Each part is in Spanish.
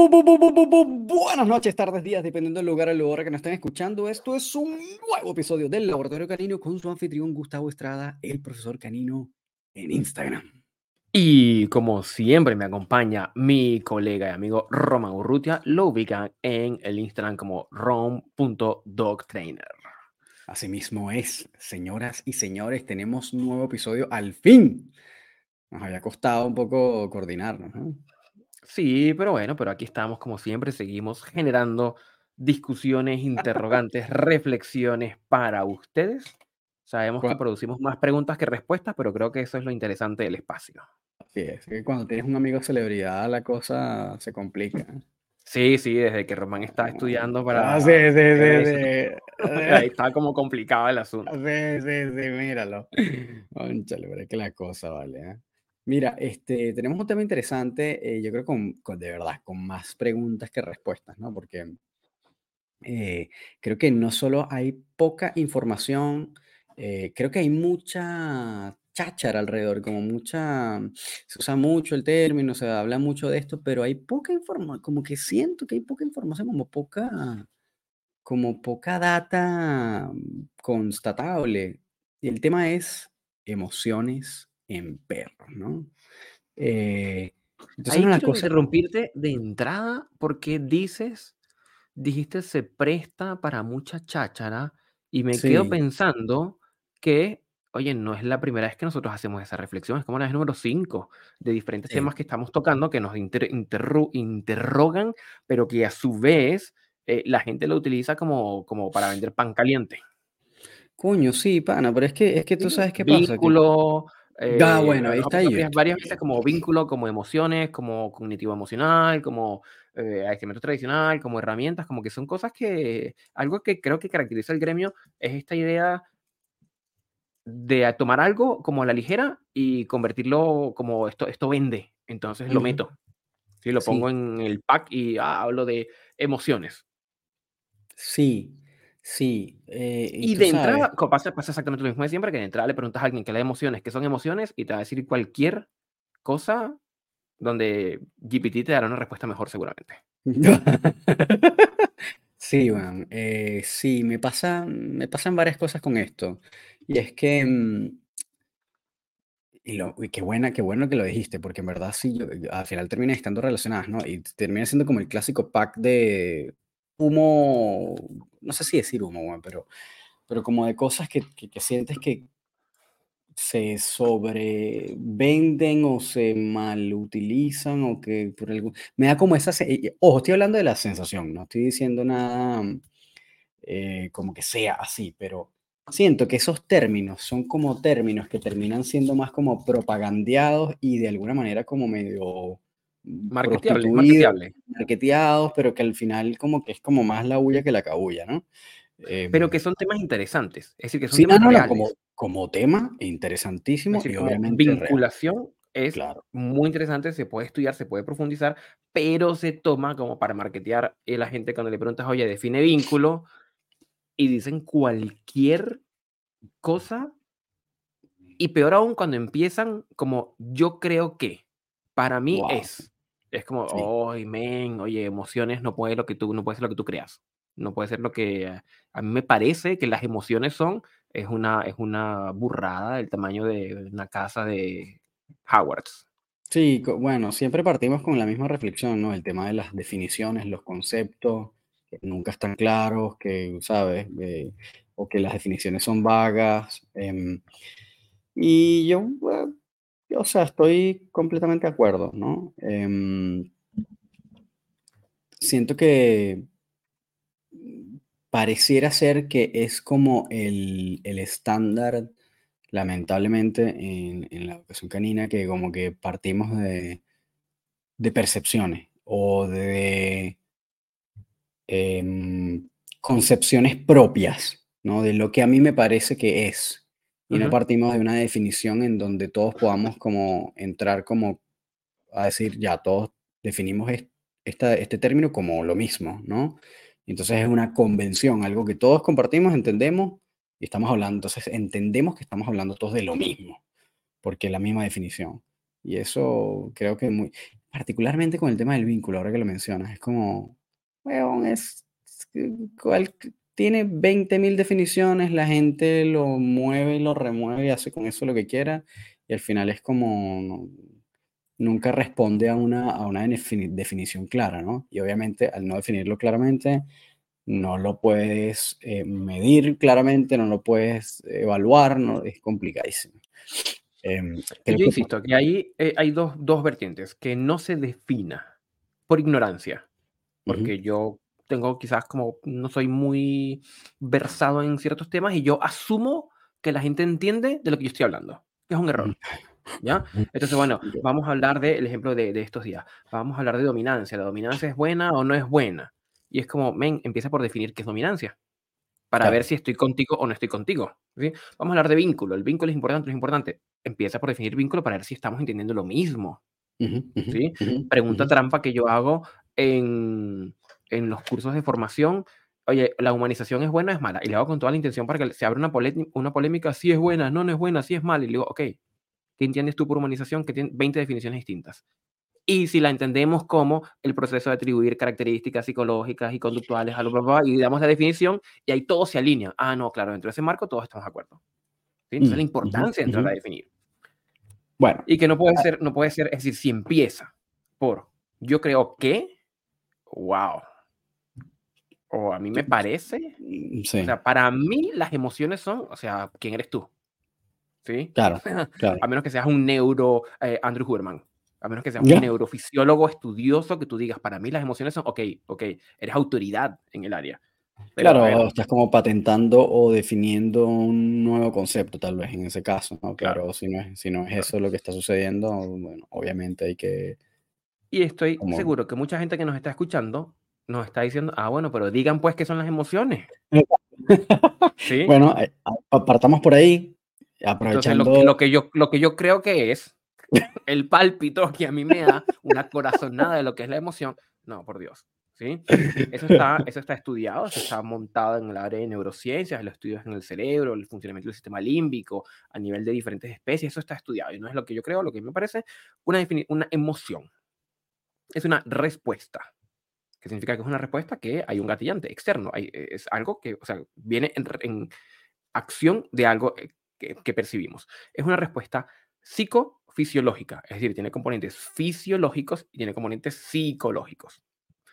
Buenas noches, tardes, días, dependiendo del lugar o la hora que nos estén escuchando. Esto es un nuevo episodio del Laboratorio Canino con su anfitrión Gustavo Estrada, el profesor canino en Instagram. Y como siempre me acompaña mi colega y amigo Roman Urrutia, lo ubican en el Instagram como rom.dogtrainer. Asimismo es, señoras y señores, tenemos un nuevo episodio al fin. Nos había costado un poco coordinarnos. ¿no? Sí, pero bueno, pero aquí estamos como siempre, seguimos generando discusiones, interrogantes, reflexiones para ustedes. Sabemos que producimos más preguntas que respuestas, pero creo que eso es lo interesante del espacio. Así es, que cuando tienes un amigo celebridad la cosa se complica. Sí, sí, desde que Román está estudiando para... Ah, sí, sí, sí, Ahí está como complicado el asunto. Sí, sí, sí, míralo. Conchale, pero es que la cosa vale, ¿eh? Mira, este, tenemos un tema interesante, eh, yo creo con, con, de verdad, con más preguntas que respuestas, ¿no? Porque eh, creo que no solo hay poca información, eh, creo que hay mucha cháchara alrededor, como mucha, se usa mucho el término, se habla mucho de esto, pero hay poca información, como que siento que hay poca información, como poca, como poca data constatable. Y el tema es emociones en perros, ¿no? Eh, entonces Ahí una quiero cosa... interrumpirte de entrada porque dices, dijiste se presta para mucha cháchara y me sí. quedo pensando que, oye, no es la primera vez que nosotros hacemos esa reflexión, es como la vez número 5 de diferentes sí. temas que estamos tocando que nos inter interro interrogan, pero que a su vez eh, la gente lo utiliza como, como para vender pan caliente. Coño, sí, pana, pero es que, es que tú sabes qué pasa. Vínculo, eh, ah, bueno, ahí está ahí. Varias veces como vínculo, como emociones, como cognitivo emocional, como eh, adiestramiento tradicional, como herramientas, como que son cosas que, algo que creo que caracteriza el gremio es esta idea de tomar algo como a la ligera y convertirlo como esto, esto vende, entonces uh -huh. lo meto. Sí, lo pongo sí. en el pack y ah, hablo de emociones. Sí, Sí. Eh, y, y de entrada, pasa, pasa, exactamente lo mismo de siempre, que de entrada le preguntas a alguien que le da emociones, que son emociones, y te va a decir cualquier cosa donde GPT te dará una respuesta mejor seguramente. sí, bueno, eh, sí, me, pasa, me pasan varias cosas con esto. Y es que... Mm, y, lo, y qué, buena, qué bueno que lo dijiste, porque en verdad sí, yo, al final termina estando relacionadas, ¿no? Y termina siendo como el clásico pack de humo, no sé si decir humo, pero, pero como de cosas que, que, que sientes que se sobrevenden o se malutilizan o que por algún... Me da como esa... Ojo, estoy hablando de la sensación, no estoy diciendo nada eh, como que sea así, pero siento que esos términos son como términos que terminan siendo más como propagandeados y de alguna manera como medio marketeable, marketeable. marketeados, pero que al final como que es como más la bulla que la cabulla, ¿no? Eh, pero que son temas interesantes, es decir, que son sí, temas no, no, como, como tema interesantísimo es decir, y obviamente vinculación real. es Claro. muy interesante, se puede estudiar, se puede profundizar, pero se toma como para marketear a la gente cuando le preguntas, oye, define vínculo, y dicen cualquier cosa, y peor aún cuando empiezan como yo creo que, para mí Wow. es. Es como, Sí. oye, men, oye, emociones no puede lo que tú, no puede ser lo que tú creas. No puede ser lo que a, mí me parece que las emociones son, es una, es una burrada del tamaño de una casa de Howards. Sí, bueno, siempre partimos con la misma reflexión, ¿no? El tema de las definiciones, los conceptos, que nunca están claros, que, ¿sabes? Eh, o que las definiciones son vagas. em, y yo, bueno, yo, o sea, estoy completamente de acuerdo, ¿no? Em, siento que pareciera ser que es como el, el estándar, lamentablemente, en, la educación canina, que como que partimos de, de percepciones o de em, concepciones propias, ¿no? De lo que a mí me parece que es. Y no partimos de una definición en donde todos podamos como entrar como a decir, ya, todos definimos es- esta, este término como lo mismo, ¿no? Entonces es una convención, algo que todos compartimos, entendemos y estamos hablando, entonces entendemos que estamos hablando todos de lo mismo, porque es la misma definición. Y eso creo que muy... particularmente con el tema del vínculo, ahora que lo mencionas, es como, weón, es, tiene 20.000 definiciones, la gente lo mueve y lo remueve y hace con eso lo que quiera, y al final es como, nunca responde a una, a una definición clara, ¿no? Y obviamente al no definirlo claramente, no lo puedes eh, medir claramente, no lo puedes evaluar, no, es complicadísimo. Em, yo insisto, que ahí eh, hay dos, dos, vertientes, que no se defina por ignorancia, porque yo tengo quizás como, no soy muy versado en ciertos temas y yo asumo que la gente entiende de lo que yo estoy hablando, que es un error. ¿Ya? Entonces, bueno, vamos a hablar del ejemplo de, de, estos días. Vamos a hablar de dominancia. ¿La dominancia es buena o no es buena? Y es como, men, empieza por definir qué es dominancia, para ver si estoy contigo o no estoy contigo. ¿sí? Vamos a hablar de vínculo. El vínculo es importante, es importante. Empieza por definir vínculo para ver si estamos entendiendo lo mismo. ¿sí? Pregunta trampa que yo hago en, en los cursos de formación. Oye, ¿la humanización es buena o es mala? Y le hago con toda la intención para que se abra una, una polémica, si es buena, no, no es buena, si es mala. Y le digo, ok, ¿qué entiendes tú por humanización? Que tiene 20 definiciones distintas y si la entendemos como el proceso de atribuir características psicológicas y conductuales a los y damos la definición y ahí todo se alinea. Ah, no, claro, dentro de ese marco todos estamos de acuerdo. ¿Sí? Entonces la importancia de entrar a definir. Bueno. Y que no puede ah ser, no puede ser, es decir, si empieza por yo creo que, wow. O a mí me parece. Mm, o sea, para mí las emociones son, o sea, ¿quién eres tú? ¿Sí? Claro, claro. a menos que seas un neuro eh, Andrew Huberman a menos que seas un neurofisiólogo estudioso que tú digas, para mí las emociones son, ok, ok, eres autoridad en el área. claro, estás como patentando o definiendo un nuevo concepto, tal vez en ese caso, ¿no? Claro, Si, no es, si no es eso lo que está sucediendo, bueno, obviamente hay que... Y estoy seguro que mucha gente que nos está escuchando nos está diciendo, ah, bueno, pero digan pues qué son las emociones. ¿Sí? Bueno, eh, partamos por ahí, aprovechando... lo, que yo, lo que yo creo que es el pálpito que a mí me da una corazonada de lo que es la emoción. No, por Dios. ¿sí? Eso está, eso está estudiado, eso está montado en el área de neurociencias, los estudios en el cerebro, el funcionamiento del sistema límbico, a nivel de diferentes especies, eso está estudiado. Y no es lo que yo creo, lo que me parece una, una emoción. Es una respuesta. ¿Qué significa que es una respuesta? Que hay un gatillante externo. Hay, es algo que, o sea, viene en, acción de algo eh, que, que percibimos. Es una respuesta psico fisiológica, es decir, tiene componentes fisiológicos y tiene componentes psicológicos.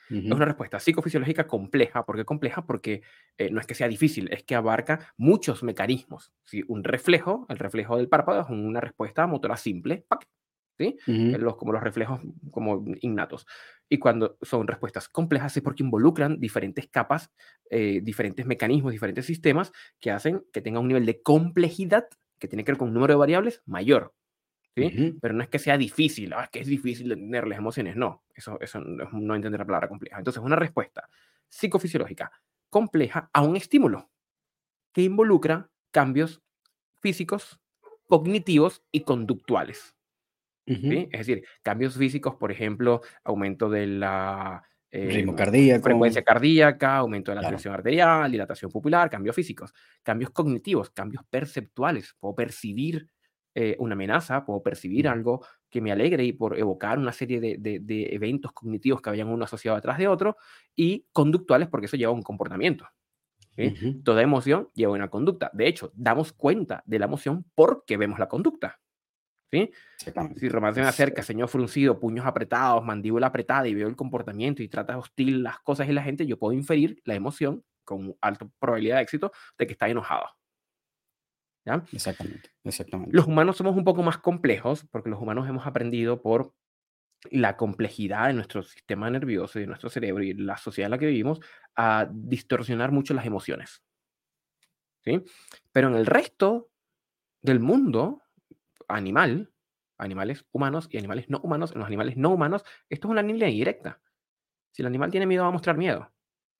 Es una respuesta psicofisiológica compleja. ¿Por qué compleja? Porque eh, no es que sea difícil, es que abarca muchos mecanismos. Si Un reflejo, el reflejo del párpado es una respuesta motora simple, ¿sí? los, como los reflejos como innatos. Y cuando son respuestas complejas es porque involucran diferentes capas, eh, diferentes mecanismos, diferentes sistemas que hacen que tenga un nivel de complejidad que tiene que ver con un número de variables mayor. Pero no es que sea difícil, ah, es que es difícil entender las emociones, no, eso, eso no, no entender la palabra compleja. Entonces, una respuesta psicofisiológica compleja a un estímulo que involucra cambios físicos, cognitivos y conductuales. Es decir, cambios físicos, por ejemplo, aumento de la eh, cardíaco. frecuencia cardíaca, aumento de la presión arterial, dilatación pupilar, cambios físicos, cambios cognitivos, cambios perceptuales. Puedo percibir eh, una amenaza, puedo percibir algo que me alegre y por evocar una serie de, de, eventos cognitivos que vayan uno asociado atrás de otro, y conductuales porque eso lleva a un comportamiento. Toda emoción lleva una conducta. De hecho, damos cuenta de la emoción porque vemos la conducta. ¿Sí? Si Román se me acerca, señor fruncido, puños apretados, mandíbula apretada y veo el comportamiento y trata hostil las cosas y la gente, yo puedo inferir la emoción con alta probabilidad de éxito de que está enojado. Exactamente, exactamente. Los humanos somos un poco más complejos porque los humanos hemos aprendido por la complejidad de nuestro sistema nervioso y de nuestro cerebro y la sociedad en la que vivimos a distorsionar mucho las emociones. ¿Sí? Pero en el resto del mundo animal, animales humanos y animales no humanos, en los animales no humanos, esto es una línea directa. Si el animal tiene miedo, va a mostrar miedo.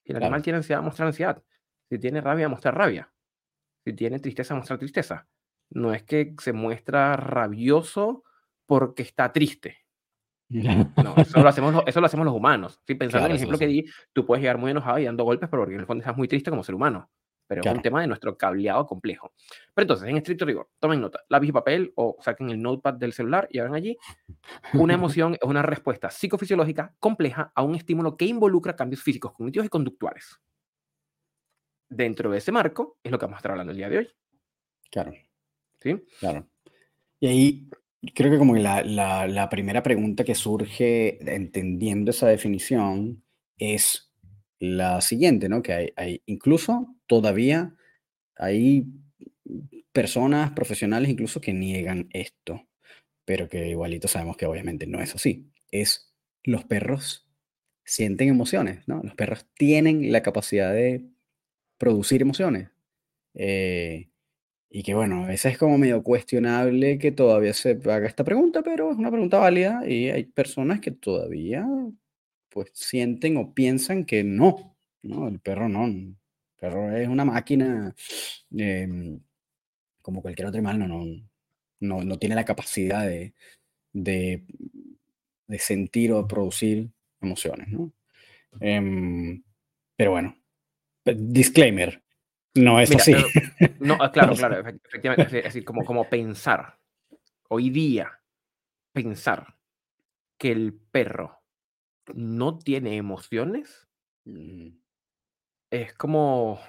Si el animal tiene ansiedad, va a mostrar ansiedad. Si tiene rabia, va a mostrar rabia. Si tiene tristeza, muestra tristeza. No es que se muestra rabioso porque está triste. No, eso lo hacemos, eso lo hacemos los humanos. Si pensando en el ejemplo que di, tú puedes llegar muy enojado y dando golpes, pero porque en el fondo estás muy triste como ser humano. Pero es un tema de nuestro cableado complejo. Pero entonces, en estricto rigor, tomen nota, lápiz y papel o saquen el notepad del celular y hagan allí. Una emoción es una respuesta psicofisiológica compleja a un estímulo que involucra cambios físicos, cognitivos y conductuales. Dentro de ese marco es lo que vamos a estar hablando el día de hoy. Claro. ¿Sí? Claro. Y ahí creo que como la, la, la primera pregunta que surge entendiendo esa definición es la siguiente, ¿no? Que hay, hay, incluso todavía hay personas profesionales incluso que niegan esto, pero que igualito sabemos que obviamente no es así. Es los perros sienten emociones, ¿no? Los perros tienen la capacidad de producir emociones. Eh, y que bueno, a veces es como medio cuestionable que todavía se haga esta pregunta, pero es una pregunta válida y hay personas que todavía pues sienten o piensan que no, ¿no? El perro no, el perro es una máquina em, como cualquier otro animal, no, no, no, tiene la capacidad de, de, sentir o producir emociones, ¿no? Em, pero bueno, disclaimer, no es así. no, ah, claro, claro, efectivamente, es decir, como, como pensar, hoy día, pensar que el perro no tiene emociones, mm. es como,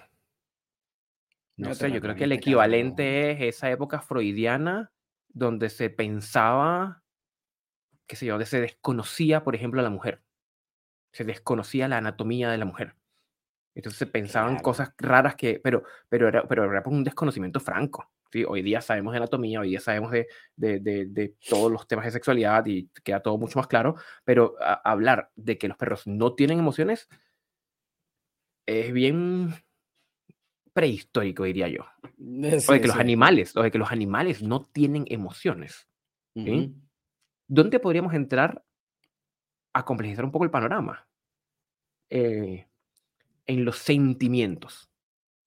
no, sé, yo creo que el equivalente es esa época freudiana donde se pensaba, qué sé yo, donde se desconocía, por ejemplo, a la mujer. Se desconocía la anatomía de la mujer. Entonces se pensaban cosas raras que, pero, pero, era, pero era por un desconocimiento franco. ¿sí? Hoy día sabemos de anatomía, hoy día sabemos de, de, de, todos los temas de sexualidad y queda todo mucho más claro, pero hablar de que los perros no tienen emociones es bien prehistórico, diría yo. o de que los animales, o de que los animales no tienen emociones. ¿Dónde podríamos entrar a complejizar un poco el panorama? Eh, en los sentimientos.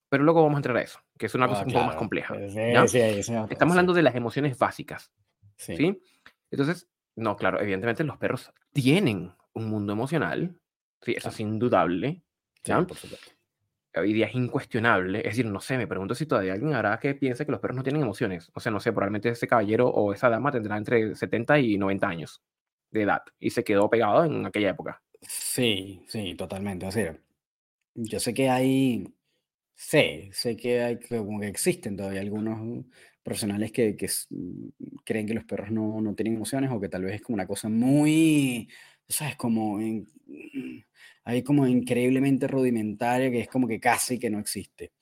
Pero luego vamos a entrar a eso, que es una cosa un poco más compleja. Estamos hablando de las emociones básicas. Sí. Entonces, no, claro, evidentemente los perros tienen un mundo emocional. Sí, eso es indudable. ¿ya? Hoy día es incuestionable. Es decir, no sé, me pregunto si todavía alguien hará que piense que los perros no tienen emociones. O sea, no sé, probablemente ese caballero o esa dama tendrá entre 70 y 90 años de edad y se quedó pegado en aquella época. Sí, sí, totalmente. O sea, yo sé que hay, sé, sé que hay, como que existen todavía algunos profesionales que, que mm, creen que los perros no, no tienen emociones o que tal vez es como una cosa muy, ¿sabes? Como, mm, hay como increíblemente rudimentaria que es como que casi que no existe.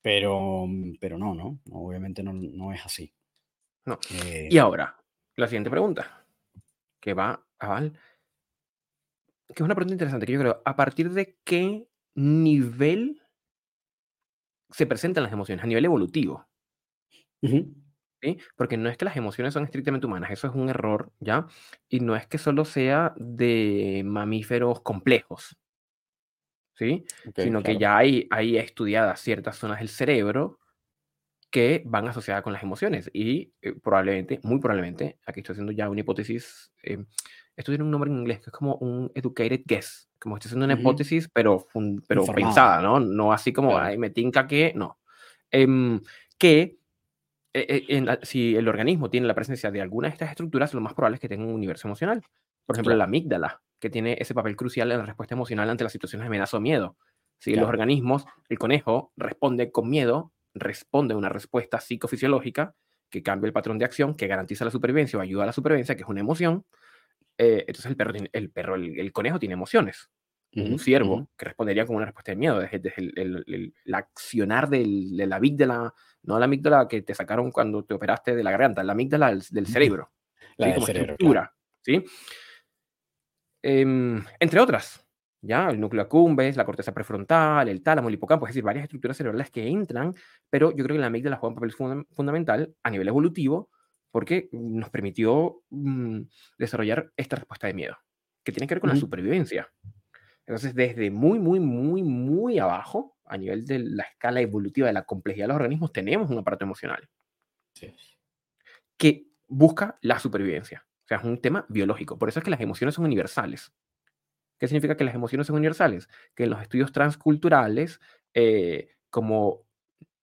Pero, mm, pero no, no, obviamente no, no es así. No. Eh y ahora, la siguiente pregunta, que va a Val, que es una pregunta interesante, que yo creo, ¿a partir de qué nivel se presentan las emociones, a nivel evolutivo. ¿sí? Porque no es que las emociones son estrictamente humanas, eso es un error, ¿ya? Y no es que solo sea de mamíferos complejos, ¿sí? Sino que ya hay, hay estudiadas ciertas zonas del cerebro que van asociadas con las emociones y eh, probablemente, muy probablemente, aquí estoy haciendo ya una hipótesis, em, esto tiene un nombre en inglés que es como un educated guess, como estoy haciendo una hipótesis, pero, pero pensada, ¿no? No así como, ay, me tinca que, no. Em, que e, e, si el organismo tiene la presencia de alguna de estas estructuras, lo más probable es que tenga un universo emocional. Por ejemplo, la amígdala, que tiene ese papel crucial en la respuesta emocional ante las situaciones de amenaza o miedo. Si los organismos, el conejo responde con miedo, responde a una respuesta psicofisiológica que cambia el patrón de acción, que garantiza la supervivencia o ayuda a la supervivencia, que es una emoción, eh, entonces el perro, el, perro el, conejo tiene emociones. un ciervo que respondería con una respuesta de miedo, desde, el, accionar del, de la amígdala, no la amígdala que te sacaron cuando te operaste de la garganta, la amígdala del, cerebro. La del como cerebro, estructura, ¿sí? Em, entre otras, ¿ya? El núcleo accumbens, la corteza prefrontal, el tálamo, el hipocampo, es decir, varias estructuras cerebrales que entran, pero yo creo que la amígdala juega un papel fundamental a nivel evolutivo porque nos permitió mm, desarrollar esta respuesta de miedo, que tiene que ver con la supervivencia. Entonces, desde muy, muy, muy, muy abajo, a nivel de la escala evolutiva de la complejidad de los organismos, tenemos un aparato emocional que busca la supervivencia. O sea, es un tema biológico. Por eso es que las emociones son universales. ¿Qué significa que las emociones son universales? Que en los estudios transculturales, eh, como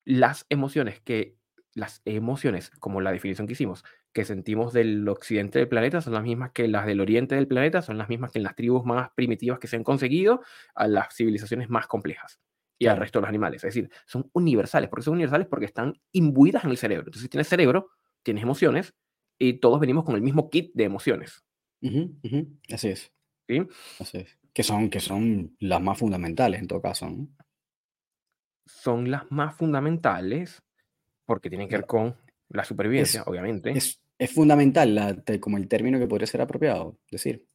las emociones que, las emociones, como la definición que hicimos, que sentimos del occidente del planeta son las mismas que las del oriente del planeta, son las mismas que en las tribus más primitivas que se han conseguido, a las civilizaciones más complejas y al resto de los animales. Es decir, son universales. ¿Por qué son universales? Porque están imbuidas en el cerebro. Entonces, si tienes cerebro, tienes emociones y todos venimos con el mismo kit de emociones. Así es. ¿Sí? Así es. Que son, que son las más fundamentales en todo caso. Son las más fundamentales porque tienen que ver con la supervivencia, obviamente. Es, es fundamental la, como el término que podría ser apropiado, decir.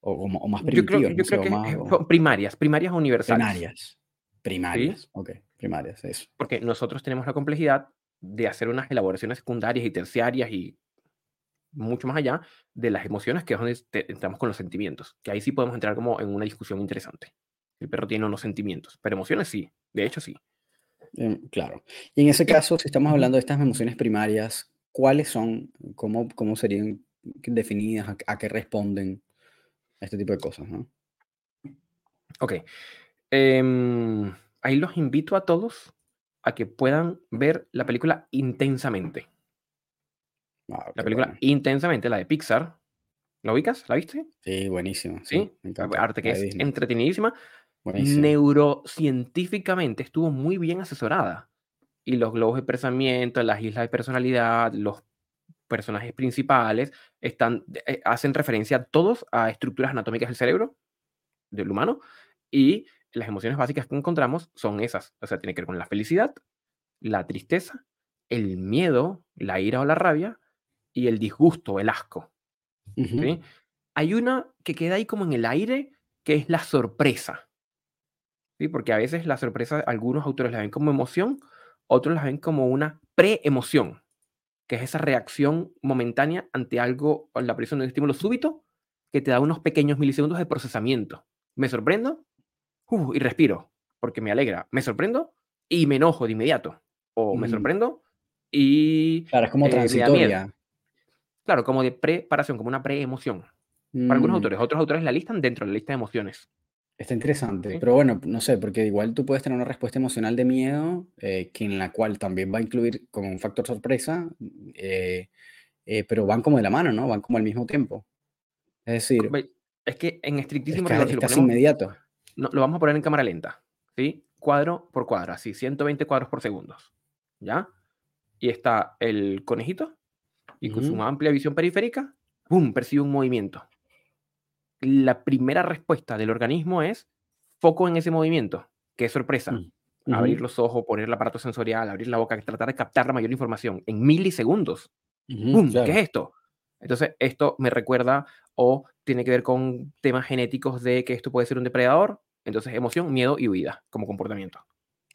O, o, más primitivo. Yo creo, que son primarias, primarias universales. Primarias. Primarias, ok, primarias, eso. Porque nosotros tenemos la complejidad de hacer unas elaboraciones secundarias y terciarias y mucho más allá de las emociones, que es donde entramos con los sentimientos, que ahí sí podemos entrar como en una discusión interesante. El perro tiene unos sentimientos, pero emociones sí, de hecho sí. Em, claro. Y en ese caso, si estamos hablando de estas emociones primarias, ¿cuáles son? ¿Cómo, cómo serían definidas? A, qué responden? A este tipo de cosas, ¿no? Ok. Em, ahí los invito a todos a que puedan ver la película intensamente. La película intensamente, la de Pixar. ¿La ubicas? ¿La viste? Sí, buenísimo. Sí, arte que es entretenidísima. Neurocientíficamente estuvo muy bien asesorada. Y los globos de pensamiento, las islas de personalidad, los personajes principales están, eh, hacen referencia todos a estructuras anatómicas del cerebro del humano y las emociones básicas que encontramos son esas. O sea, tiene que ver con la felicidad, la tristeza, el miedo, la ira o la rabia y el disgusto, el asco. Hay una que queda ahí como en el aire, que es la sorpresa. ¿Sí? Porque a veces la sorpresa, algunos autores la ven como emoción, otros la ven como una pre-emoción, que es esa reacción momentánea ante algo, la presión de un estímulo súbito, que te da unos pequeños milisegundos de procesamiento. Me sorprendo, y respiro, porque me alegra. Me sorprendo y me enojo de inmediato. O me sorprendo y... Claro, es como eh, transitoria. Claro, como de preparación, como una pre-emoción. Para algunos mm. autores, otros autores la listan dentro de la lista de emociones. Está interesante, pero bueno, no sé, porque igual tú puedes tener una respuesta emocional de miedo, eh, que en la cual también va a incluir como un factor sorpresa, eh, pero van como de la mano, ¿no? Van como al mismo tiempo. Es decir, es que en estrictísimo es, casi inmediato lo vamos a poner en cámara lenta, ¿sí? Cuadro por cuadro, así, 120 cuadros por segundo, ¿ya? Y está el conejito, y con su amplia visión periférica, ¡pum!, percibe un movimiento. La primera respuesta del organismo es foco en ese movimiento. ¡Qué sorpresa! Mm, abrir los ojos, poner el aparato sensorial, abrir la boca, tratar de captar la mayor información en milisegundos. ¿Qué es esto? Entonces, esto me recuerda o tiene que ver con temas genéticos de que esto puede ser un depredador. Entonces, emoción, miedo y huida como comportamiento.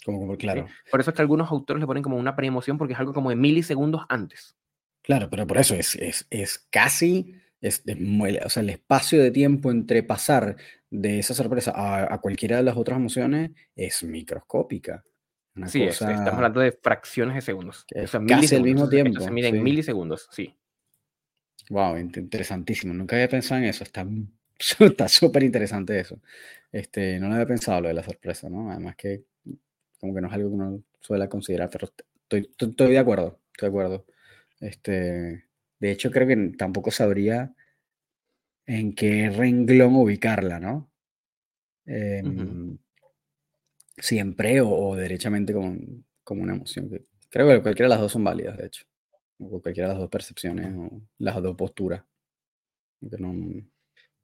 Como, claro. Por eso es que algunos autores le ponen como una preemoción porque es algo como de milisegundos antes. Claro, pero por eso es, es, es casi, es, o sea, el espacio de tiempo entre pasar de esa sorpresa a, cualquiera de las otras emociones es microscópica. sí, estamos hablando de fracciones de segundos. O sea, casi al mismo tiempo. se mide en milisegundos, sí. Wow, interesantísimo. Nunca había pensado en eso. Está está súper interesante eso. Este, no lo había pensado lo de la sorpresa, ¿no? Además que como que no es algo que uno suele considerar, pero estoy, estoy, de acuerdo, estoy de acuerdo. Este, de hecho, creo que tampoco sabría en qué renglón ubicarla, ¿no? Em, siempre o, derechamente como, como, una emoción. Creo que cualquiera de las dos son válidas, de hecho o cualquiera de las dos percepciones o las dos posturas.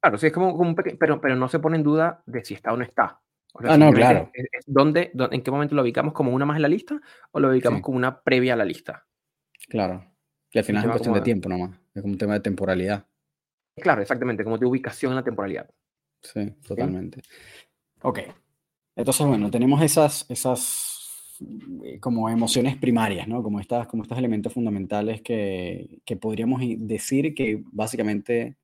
Claro, sí, es como, un pero, pero no se pone en duda de si está o no está. ah, no, claro. ¿dónde, ¿En qué momento lo ubicamos como una más en la lista o lo ubicamos como una previa a la lista? Claro. Y al final es cuestión de tiempo nomás. Es como un tema de temporalidad. Claro, exactamente, como de ubicación en la temporalidad. Sí, totalmente. Ok. Entonces, bueno, tenemos esas, esas eh, como emociones primarias, ¿no? Como, estas, como estos elementos fundamentales que, que podríamos decir que básicamente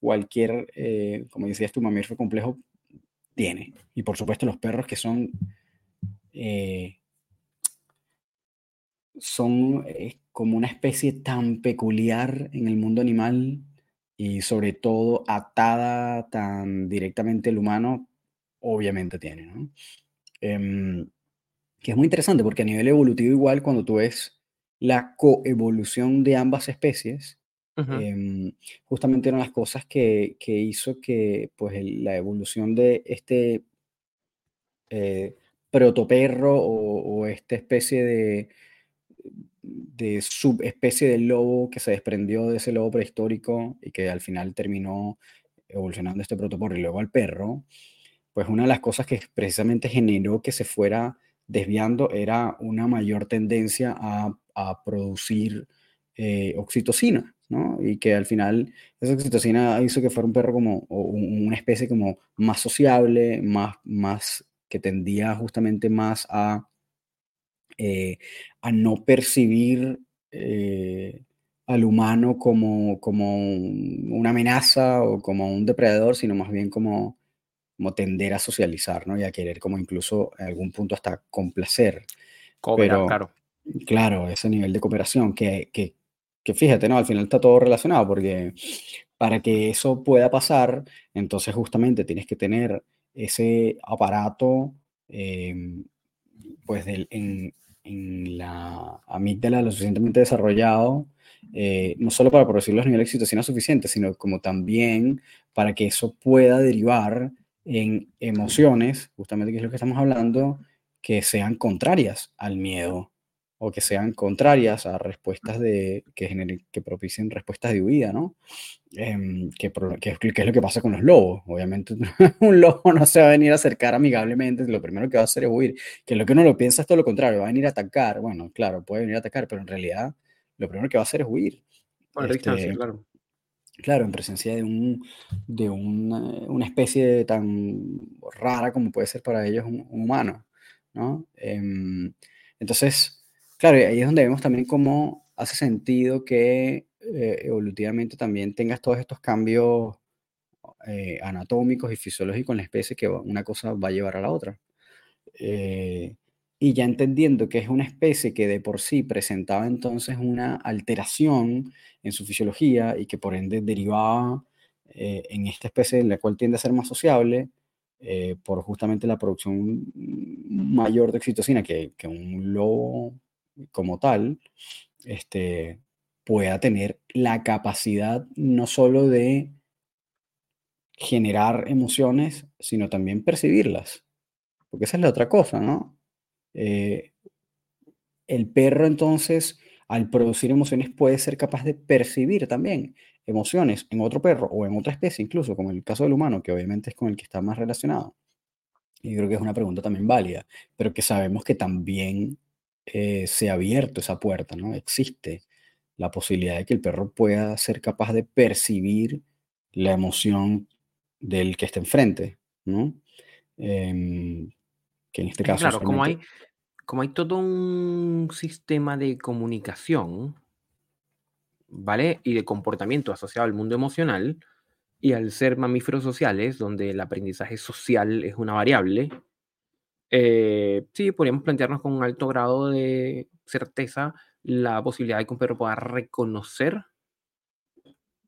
cualquier, eh, como decías tu mamífero complejo tiene. Y por supuesto los perros que son, eh, son como una especie tan peculiar en el mundo animal y sobre todo atada tan directamente al humano, obviamente tiene, ¿no? Em, que es muy interesante porque a nivel evolutivo igual cuando tú ves la coevolución de ambas especies, em, justamente eran las cosas que, que hizo que pues, la evolución de este eh, protoperro o, o, esta especie de, de subespecie del lobo que se desprendió de ese lobo prehistórico y que al final terminó evolucionando este protoperro y luego al perro, pues una de las cosas que precisamente generó que se fuera desviando era una mayor tendencia a, producir eh, oxitocina, ¿no? Y que al final esa oxitocina hizo que fuera un perro como, una especie como más sociable, más, más que tendía justamente más a, eh, a no percibir eh, al humano como, como una amenaza o como un depredador, sino más bien como como tender a socializar, ¿no? Y a querer como incluso en algún punto hasta complacer. Pero, claro. Claro, ese nivel de cooperación que, que, que, fíjate, ¿no? Al final está todo relacionado porque para que eso pueda pasar, entonces justamente tienes que tener ese aparato, em, pues del, en, en, la amígdala lo suficientemente desarrollado, eh, no solo para producir los niveles de oxitocina suficientes, sino como también para que eso pueda derivar en emociones, justamente que es lo que estamos hablando, que sean contrarias al miedo o que sean contrarias a respuestas de, que, generen, que propicien respuestas de huida, ¿no? Em, que, que, es lo que pasa con los lobos. Obviamente un lobo no se va a venir a acercar amigablemente, lo primero que va a hacer es huir, que lo que uno lo piensa es todo lo contrario, va a venir a atacar, bueno, claro, puede venir a atacar, pero en realidad lo primero que va a hacer es huir. Bueno, este, claro. Claro, en presencia de, un, de una, especie tan rara como puede ser para ellos un, humano, ¿no? Em, entonces, claro, ahí es donde vemos también cómo hace sentido que eh, evolutivamente también tengas todos estos cambios eh, anatómicos y fisiológicos en la especie que una cosa va a llevar a la otra. Eh, y ya entendiendo que es una especie que de por sí presentaba entonces una alteración en su fisiología y que por ende derivaba eh, en esta especie en la cual tiende a ser más sociable eh, por justamente la producción mayor de oxitocina que, que un lobo como tal, este, pueda tener la capacidad no solo de generar emociones, sino también percibirlas. Porque esa es la otra cosa, ¿no? Eh, el perro entonces, al producir emociones, puede ser capaz de percibir también emociones en otro perro o en otra especie, incluso como en el caso del humano, que obviamente es con el que está más relacionado. Y creo que es una pregunta también válida, pero que sabemos que también eh, se ha abierto esa puerta, ¿no? Existe la posibilidad de que el perro pueda ser capaz de percibir la emoción del que está enfrente, ¿no? Em, que en este caso... Claro, como hay, como hay todo un sistema de comunicación, ¿vale? Y de comportamiento asociado al mundo emocional, y al ser mamíferos sociales, donde el aprendizaje social es una variable, eh, sí, podríamos plantearnos con un alto grado de certeza la posibilidad de que un perro pueda reconocer,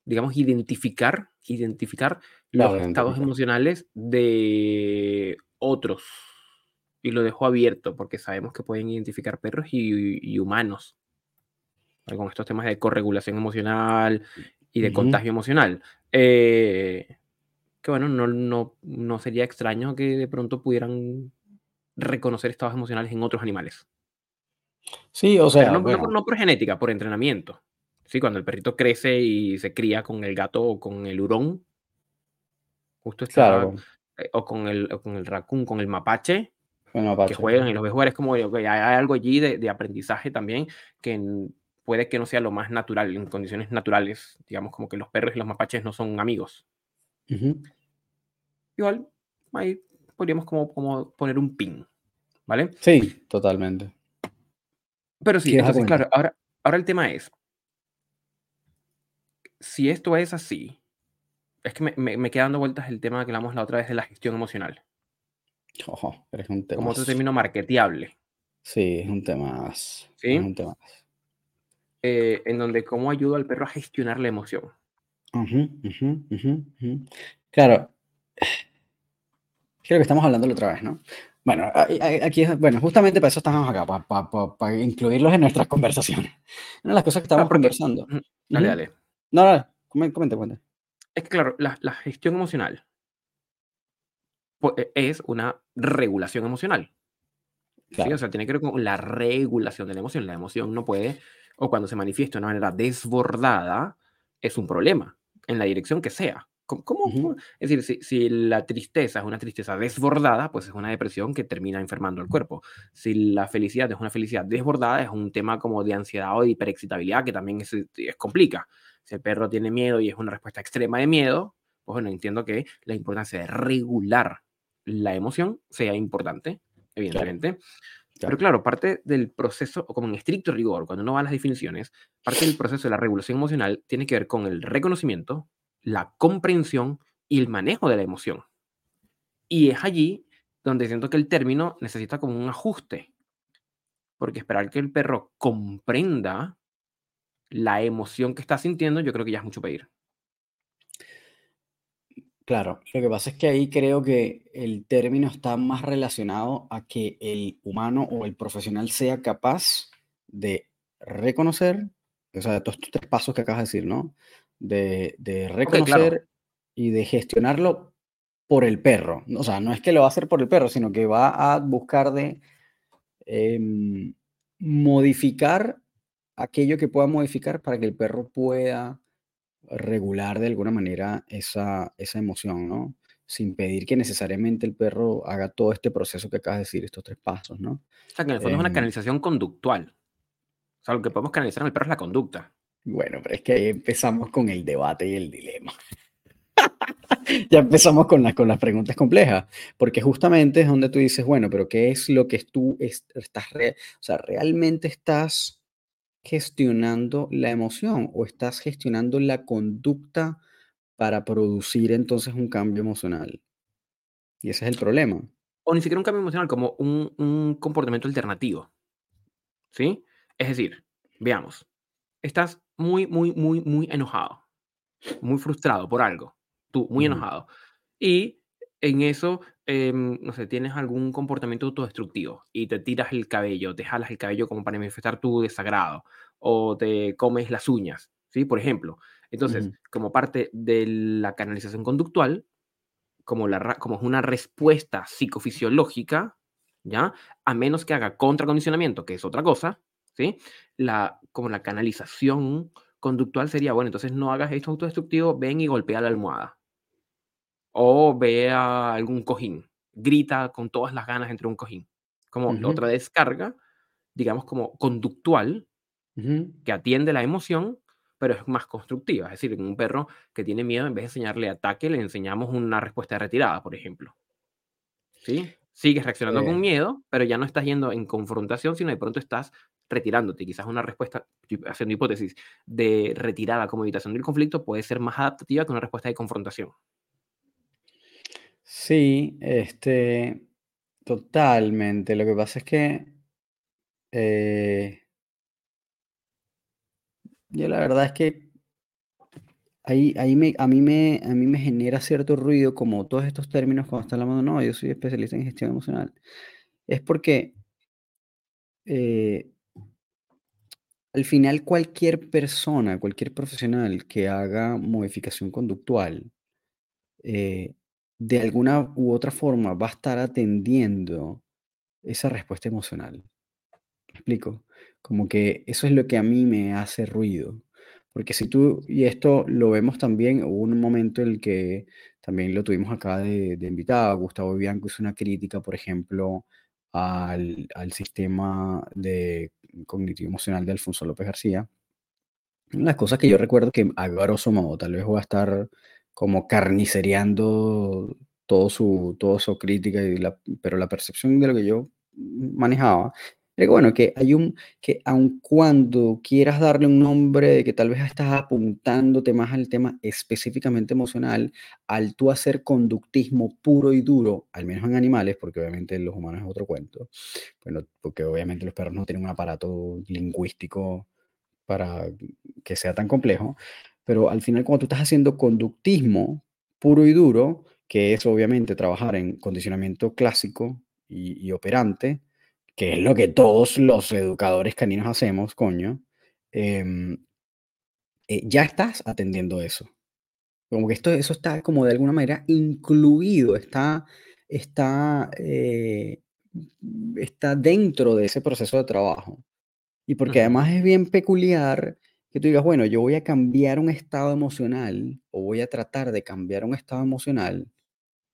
digamos, identificar, identificar los estados emocionales de otros. Y lo dejo abierto porque sabemos que pueden identificar perros y, humanos con estos temas de corregulación emocional y de contagio emocional. Eh, que bueno, no, no, no sería extraño que de pronto pudieran reconocer estados emocionales en otros animales. Sí, o sea, no, no, por genética, por entrenamiento. Sí, cuando el perrito crece y se cría con el gato o con el hurón, justo está, claro. Eh, o con el, o con el raccoon, con el mapache, que juegan y los ves jugar, es como que hay algo allí de, aprendizaje también que puede que no sea lo más natural, en condiciones naturales, digamos como que los perros y los mapaches no son amigos. Igual, ahí podríamos como, como poner un pin, ¿vale? Sí, totalmente. Pero sí, entonces, claro, ahora, ahora el tema es, si esto es así, es que me, me, me queda dando vueltas el tema que hablamos la otra vez de la gestión emocional. Ojo, es un tema. Como otro término marketeable. Sí, es un tema ¿Sí? Es un tema eh, en donde cómo ayudo al perro a gestionar la emoción. claro. Creo que estamos hablando otra vez, ¿no? Bueno, aquí, bueno, justamente para eso estamos acá, para, incluirlos en nuestras conversaciones. Una de las cosas que estamos conversando. Dale, dale. No, no, comente, comente. Es que, claro, la, la gestión emocional e, es una regulación emocional. ¿sí? O sea, tiene que ver con la regulación de la emoción. La emoción no puede, o cuando se manifiesta de una manera desbordada, es un problema, en la dirección que sea. ¿Cómo? Es decir, si, si, la tristeza es una tristeza desbordada, pues es una depresión que termina enfermando el cuerpo. Si la felicidad es una felicidad desbordada, es un tema como de ansiedad o de hiperexcitabilidad que también es, es complica. Si el perro tiene miedo y es una respuesta extrema de miedo, pues bueno, entiendo que la importancia de regular la emoción sea importante, evidentemente. Pero claro, parte del proceso, o como en estricto rigor, cuando uno va a las definiciones, parte del proceso de la regulación emocional tiene que ver con el reconocimiento, la comprensión y el manejo de la emoción. Y es allí donde siento que el término necesita como un ajuste. Porque esperar que el perro comprenda la emoción que está sintiendo, yo creo que ya es mucho pedir. Claro, lo que pasa es que ahí creo que el término está más relacionado a que el humano o el profesional sea capaz de reconocer, o sea, todos estos tres pasos que acabas de decir, ¿no? De, reconocer y de gestionarlo por el perro. O sea, no es que lo va a hacer por el perro, sino que va a buscar de em, modificar aquello que pueda modificar para que el perro pueda regular de alguna manera esa, esa emoción, ¿no? Sin pedir que necesariamente el perro haga todo este proceso que acabas de decir, estos tres pasos, ¿no? O sea, que en el fondo es una em canalización conductual. O sea, lo que podemos canalizar en el perro es la conducta. Bueno, pero es que ahí empezamos con el debate y el dilema. ya empezamos con, con las preguntas complejas, porque justamente es donde tú dices, bueno, pero ¿qué es lo que tú estás, o sea, realmente estás gestionando la emoción o estás gestionando la conducta para producir entonces un cambio emocional. Y ese es el problema. O ni siquiera un cambio emocional, como un, un comportamiento alternativo. ¿Sí? Es decir, veamos, estás muy, muy, muy, muy enojado, muy frustrado por algo, tú muy enojado. Y en eso, em, no sé, tienes algún comportamiento autodestructivo y te tiras el cabello, te jalas el cabello como para manifestar tu desagrado o te comes las uñas, ¿sí? Por ejemplo. Entonces, como parte de la canalización conductual, como, la, como es una respuesta psicofisiológica, ¿ya? A menos que haga contracondicionamiento, que es otra cosa, ¿sí? La, como la canalización conductual sería, bueno, entonces no hagas esto autodestructivo, ven y golpea la almohada o ve a algún cojín, grita con todas las ganas entre un cojín. Como otra descarga, digamos, como conductual, que atiende la emoción, pero es más constructiva. Es decir, en un perro que tiene miedo, en vez de enseñarle ataque, le enseñamos una respuesta de retirada, por ejemplo. ¿Sí? Sigues reaccionando con miedo, pero ya no estás yendo en confrontación, sino de pronto estás retirándote. Quizás una respuesta, haciendo hipótesis, de retirada como evitación del conflicto puede ser más adaptativa que una respuesta de confrontación. Sí, este, totalmente. Lo que pasa es que eh, yo la verdad es que ahí, ahí me, a, mí me, a mí me genera cierto ruido como todos estos términos cuando está hablando, no, yo soy especialista en gestión emocional. Es porque eh, al final cualquier persona, cualquier profesional que haga modificación conductual, eh, de alguna u otra forma va a estar atendiendo esa respuesta emocional. ¿Me explico? Como que eso es lo que a mí me hace ruido. Porque si tú, y esto lo vemos también, hubo un momento en el que también lo tuvimos acá de, de invitado, Gustavo Bianco hizo una crítica, por ejemplo, al, al sistema de cognitivo emocional de Alfonso López García. Las cosas que yo recuerdo que a grosso modo, tal vez voy a estar como carnicereando todo su, toda su crítica, y la, pero la percepción de lo que yo manejaba, es bueno, que hay un, que aun cuando quieras darle un nombre de que tal vez estás apuntándote más al tema específicamente emocional, al tú hacer conductismo puro y duro, al menos en animales, porque obviamente los humanos es otro cuento, bueno, porque obviamente los perros no tienen un aparato lingüístico para que sea tan complejo, pero al final cuando tú estás haciendo conductismo puro y duro, que es obviamente trabajar en condicionamiento clásico y, operante, que es lo que todos los educadores caninos hacemos, coño, em, eh, ya estás atendiendo eso. Como que esto, eso está como de alguna manera incluido, está, está, eh, está dentro de ese proceso de trabajo. Y porque además es bien peculiar que tú digas, bueno, yo voy a cambiar un estado emocional o voy a tratar de cambiar un estado emocional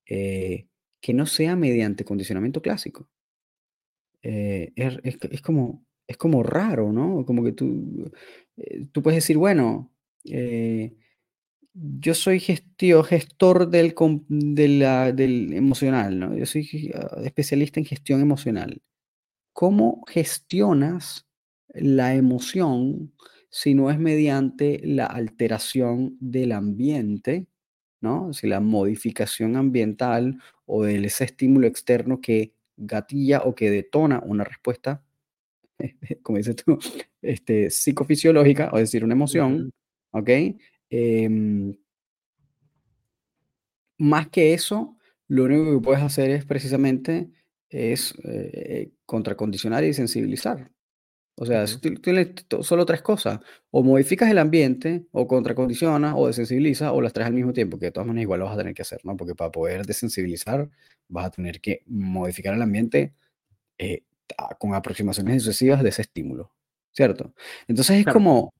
eh, que no sea mediante condicionamiento clásico. Eh, es, como, es como raro, ¿no? Como que tú, tú puedes decir, bueno, yo soy gestor del, del emocional, ¿no? Yo soy ah, especialista en gestión emocional. ¿Cómo gestionas la emoción si no es mediante la alteración del ambiente, ¿no? Si la modificación ambiental o de ese estímulo externo que gatilla o que detona una respuesta, como dices tú, este, psicofisiológica, o decir, una emoción, ¿ok? Em, más que eso, lo único que puedes hacer es precisamente es eh, contracondicionar y sensibilizar. O sea, tienes solo tres cosas. O modificas el ambiente, o contracondicionas, o desensibilizas, o las tres al mismo tiempo, que de todas maneras igual lo vas a tener que hacer, ¿no? Porque para poder desensibilizar, vas a tener que modificar el ambiente eh, con aproximaciones sucesivas de ese estímulo, ¿cierto? Entonces es como,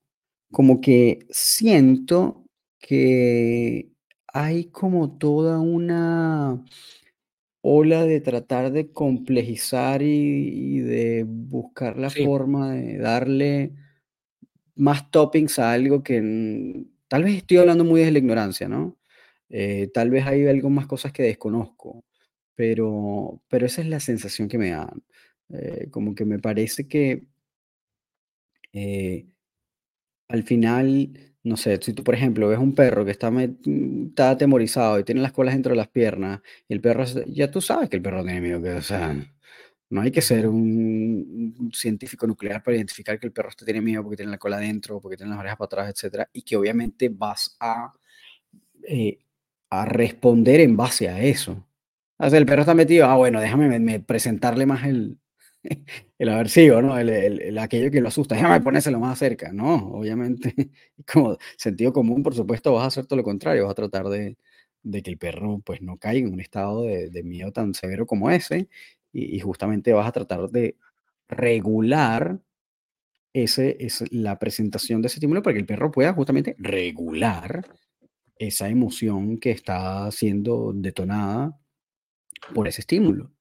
como que siento que hay como toda una ola de tratar de complejizar y, de buscar la forma de darle más toppings a algo que tal vez estoy hablando muy desde la ignorancia, ¿no? Eh, tal vez hay algo más cosas que desconozco, pero, pero esa es la sensación que me da. Eh, como que me parece que eh, al final, no sé, si tú, por ejemplo, ves un perro que está, está atemorizado y tiene las colas dentro de las piernas, y el perro, ya tú sabes que el perro tiene miedo, que, o sea, no hay que ser un, científico nuclear para identificar que el perro te tiene miedo porque tiene la cola adentro, porque tiene las orejas para atrás, etcétera, y que obviamente vas a, eh, a responder en base a eso. O sea, el perro está metido, ah, bueno, déjame presentarle más el, el aversivo, ¿no? El, el, aquello que lo asusta, déjame ponérselo más cerca, ¿no? Obviamente, como sentido común, por supuesto, vas a hacer todo lo contrario, vas a tratar de, que el perro pues no caiga en un estado de, miedo tan severo como ese y, justamente vas a tratar de regular ese, es la presentación de ese estímulo para que el perro pueda justamente regular esa emoción que está siendo detonada por ese estímulo.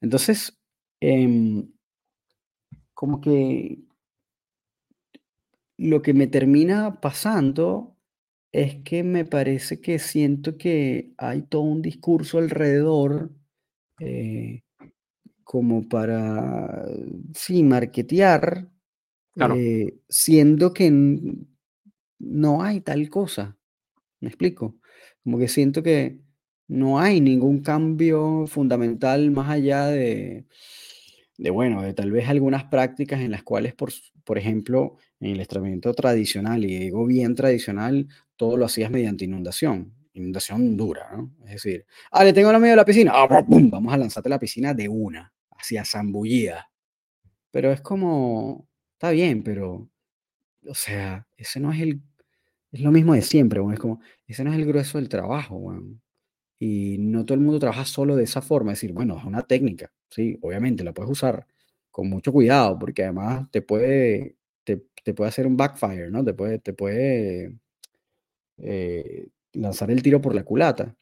Entonces, Em, como que lo que me termina pasando es que me parece que siento que hay todo un discurso alrededor eh, como para, sí, marketear, eh, siendo que no hay tal cosa. ¿Me explico? Como que siento que no hay ningún cambio fundamental más allá de, de, bueno, de tal vez algunas prácticas en las cuales, por, por ejemplo, en el estrenamiento tradicional, y digo bien tradicional, todo lo hacías mediante inundación, inundación dura, ¿no? Es decir, ah, le tengo la medio de la piscina, ah, vamos a lanzarte la piscina de una, hacia zambullida. Pero es como, está bien, pero, o sea, ese no es el, es lo mismo de siempre, es como, ese no es el grueso del trabajo, bueno. Y no todo el mundo trabaja solo de esa forma, es decir, bueno, es una técnica, sí, obviamente la puedes usar con mucho cuidado, porque además te puede, te, puede hacer un backfire, ¿no? Te puede, te puede eh, lanzar el tiro por la culata,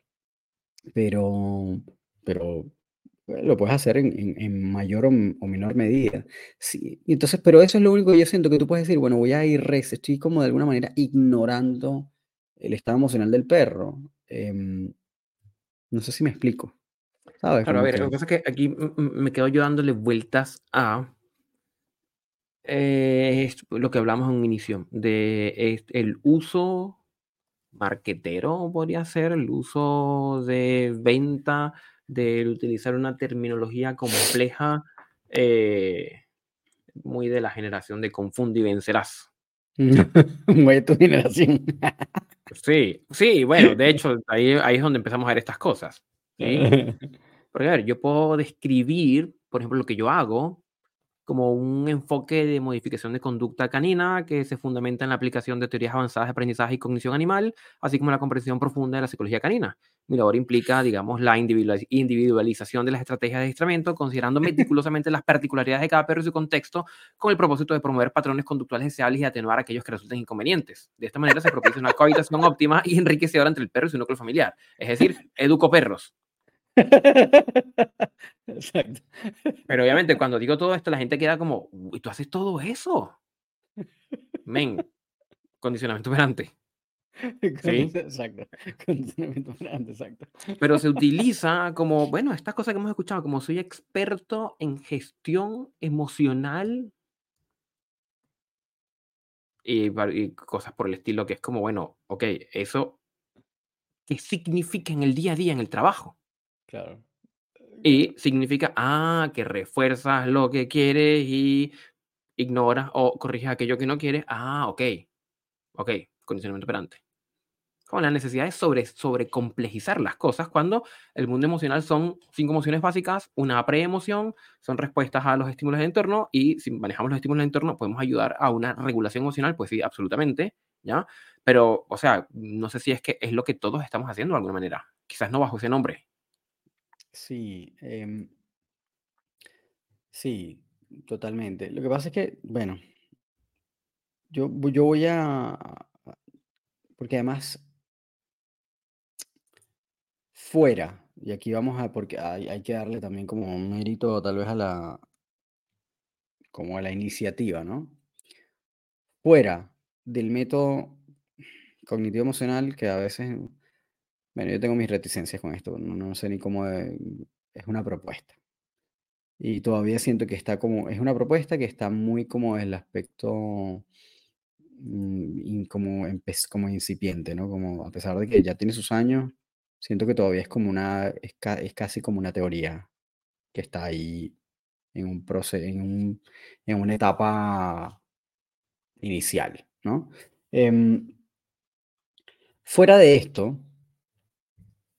pero, pero eh, lo puedes hacer en, mayor o, menor medida. Sí, entonces, pero eso es lo único que yo siento que tú puedes decir, bueno, voy a ir res, estoy como de alguna manera ignorando el estado emocional del perro. Em, no sé si me explico. ¿Sabes? Claro, a ver, lo que pasa es que aquí me quedo yo dándole vueltas a eh, lo que hablamos en un inicio, de el uso marquetero, podría ser, el uso de venta, de utilizar una terminología compleja, eh, muy de la generación de confunde y vencerás. muy de tu generación. Sí, sí, bueno, de hecho, ahí, ahí es donde empezamos a ver estas cosas. ¿sí? Porque, a ver, yo puedo describir, por ejemplo, lo que yo hago como un enfoque de modificación de conducta canina que se fundamenta en la aplicación de teorías avanzadas de aprendizaje y cognición animal, así como la comprensión profunda de la psicología canina. Mi labor implica, digamos, la individualización de las estrategias de adiestramiento, considerando meticulosamente las particularidades de cada perro y su contexto, con el propósito de promover patrones conductuales deseables y atenuar aquellos que resulten inconvenientes. De esta manera se propicia una cohabitación óptima y enriquecedora entre el perro y su núcleo familiar. Es decir, educo perros. Exacto. Pero obviamente cuando digo todo esto, la gente queda como, ¿y tú haces todo eso? Men, condicionamiento operante. ¿Sí? Exacto. Condicionamiento operante, exacto. Pero se utiliza como, bueno, estas cosas que hemos escuchado, como soy experto en gestión emocional y, y cosas por el estilo, que es como, bueno, ok, eso, ¿qué significa en el día a día, en el trabajo? Claro. Y significa, ah, que refuerzas lo que quieres y ignoras o corriges aquello que no quieres. Ah, ok. Ok, condicionamiento operante. Con la necesidad de sobre, sobrecomplejizar las cosas cuando el mundo emocional son cinco emociones básicas, una preemoción, son respuestas a los estímulos del entorno y si manejamos los estímulos del entorno podemos ayudar a una regulación emocional, pues sí, absolutamente, ¿ya? Pero, o sea, no sé si es que es lo que todos estamos haciendo de alguna manera. Quizás no bajo ese nombre, Sí, em, sí, totalmente. Lo que pasa es que, bueno, yo, yo voy a, porque además, fuera, y aquí vamos a, porque hay, hay que darle también como un mérito tal vez a la, como a la iniciativa, ¿no? Fuera del método cognitivo emocional, que a veces bueno, yo tengo mis reticencias con esto, no, no sé ni cómo es una propuesta. Y todavía siento que está como, es una propuesta que está muy como el aspecto mm, como, como incipiente, ¿no? Como a pesar de que ya tiene sus años, siento que todavía es como una, es, casi como una teoría que está ahí en un proceso, en, un, en una etapa inicial, ¿no? Em, fuera de esto,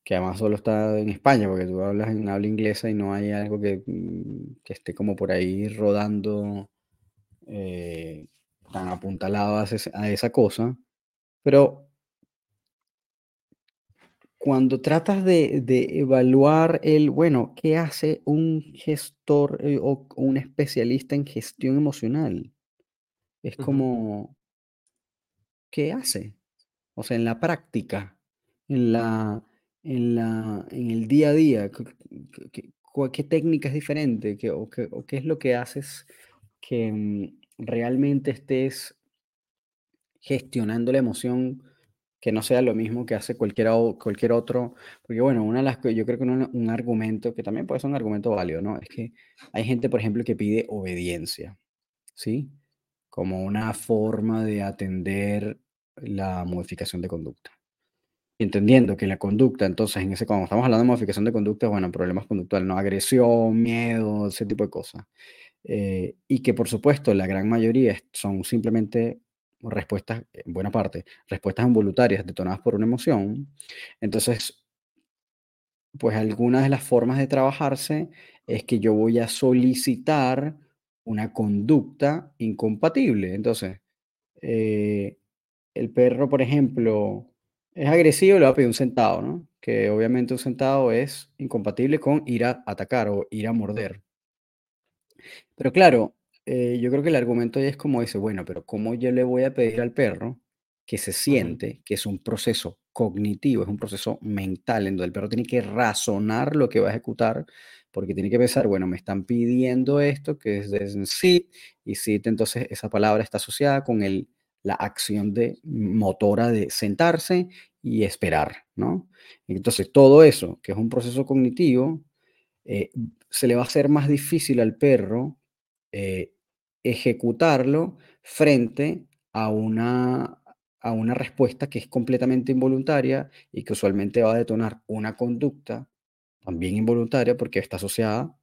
que además solo está en España, porque tú hablas en habla inglesa y no hay algo que, mm, que esté como por ahí rodando eh, tan apuntalado a, a esa cosa. Pero cuando tratas de, de, evaluar el, bueno, ¿qué hace un gestor eh, o un especialista en gestión emocional? Es como, ¿qué hace? O sea, en la práctica, en la, en, la, en el día a día? ¿Qué, técnica es diferente? ¿Qué, o, qué, o, qué, es lo que haces que mm, realmente estés gestionando la emoción que no sea lo mismo que hace cualquier, cualquier otro? Porque bueno, una de las yo creo que un, un argumento, que también puede ser un argumento válido, ¿no? Es que hay gente, por ejemplo, que pide obediencia, ¿sí? Como una forma de atender la modificación de conducta entendiendo que la conducta, entonces, en ese, cuando estamos hablando de modificación de conducta, bueno, problemas conductuales, no agresión, miedo, ese tipo de cosas. Eh, y que, por supuesto, la gran mayoría son simplemente respuestas, en buena parte, respuestas involuntarias detonadas por una emoción. Entonces, pues algunas de las formas de trabajarse es que yo voy a solicitar una conducta incompatible. Entonces, eh, el perro, por ejemplo, es agresivo, le va a pedir un centavo, ¿no? Que obviamente un centavo es incompatible con ir a atacar o ir a morder. Pero claro, eh, yo creo que el argumento es como dice, bueno, pero ¿cómo yo le voy a pedir al perro que se siente que es un proceso cognitivo, es un proceso mental, en donde el perro tiene que razonar lo que va a ejecutar, porque tiene que pensar, bueno, me están pidiendo esto, que es de sit, y sit, entonces esa palabra está asociada con el la acción de motora de sentarse y esperar, ¿no? Entonces, todo eso, que es un proceso cognitivo, eh, se le va a hacer más difícil al perro eh, ejecutarlo frente a una, a una respuesta que es completamente involuntaria y que usualmente va a detonar una conducta también involuntaria porque está asociada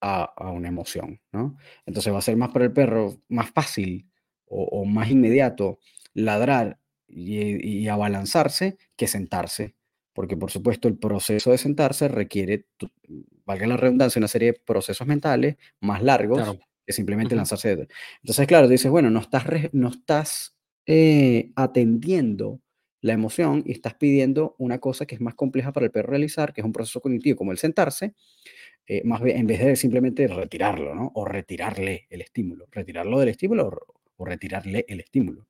a, a una emoción, ¿no? Entonces va a ser más para el perro más fácil o, más inmediato ladrar y, abalanzarse que sentarse. Porque, por supuesto, el proceso de sentarse requiere, valga la redundancia, una serie de procesos mentales más largos que simplemente lanzarse. Entonces, claro, dices, bueno, no estás, no estás eh, atendiendo la emoción y estás pidiendo una cosa que es más compleja para el perro realizar, que es un proceso cognitivo como el sentarse, eh, más bien, en vez de simplemente retirarlo, ¿no? O retirarle el estímulo, retirarlo del estímulo o, retirarle el estímulo.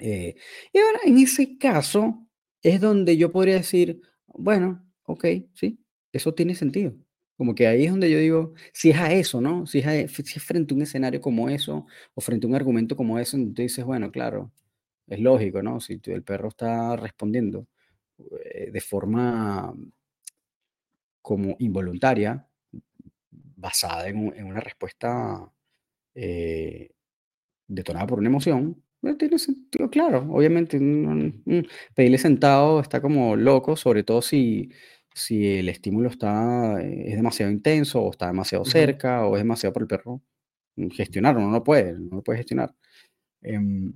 Eh, y ahora, en ese caso, es donde yo podría decir, bueno, ok, sí, eso tiene sentido. Como que ahí es donde yo digo, si es a eso, ¿no? Si es, si es frente a un escenario como eso, o frente a un argumento como eso, tú dices, bueno, claro, es lógico, ¿no? Si el perro está respondiendo eh, de forma como involuntaria, basada en, una respuesta eh, detonada por una emoción, no tiene sentido, claro, obviamente. pedirle sentado está como loco, sobre todo si, si el estímulo está, eh, es demasiado intenso o está demasiado cerca o es demasiado por el perro gestionar, uno no puede, no lo puede gestionar. Em,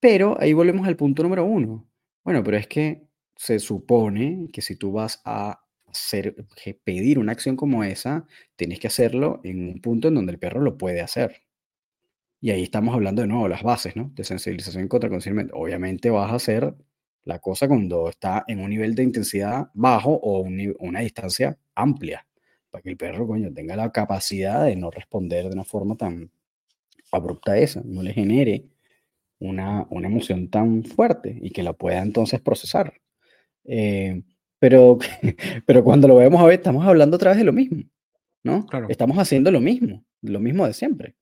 pero ahí volvemos al punto número uno. Bueno, pero es que se supone que si tú vas a hacer, pedir una acción como esa, tienes que hacerlo en un punto en donde el perro lo puede hacer. Y ahí estamos hablando de nuevo las bases, ¿no? De sensibilización contra consentimiento. Obviamente vas a hacer la cosa cuando está en un nivel de intensidad bajo o una distancia amplia, para que el perro, coño, tenga la capacidad de no responder de una forma tan abrupta a esa, no le genere una, una emoción tan fuerte y que la pueda entonces procesar. Eh, pero, pero cuando lo vemos a ver, estamos hablando otra vez de lo mismo, ¿no? Claro. Estamos haciendo lo mismo, lo mismo de siempre.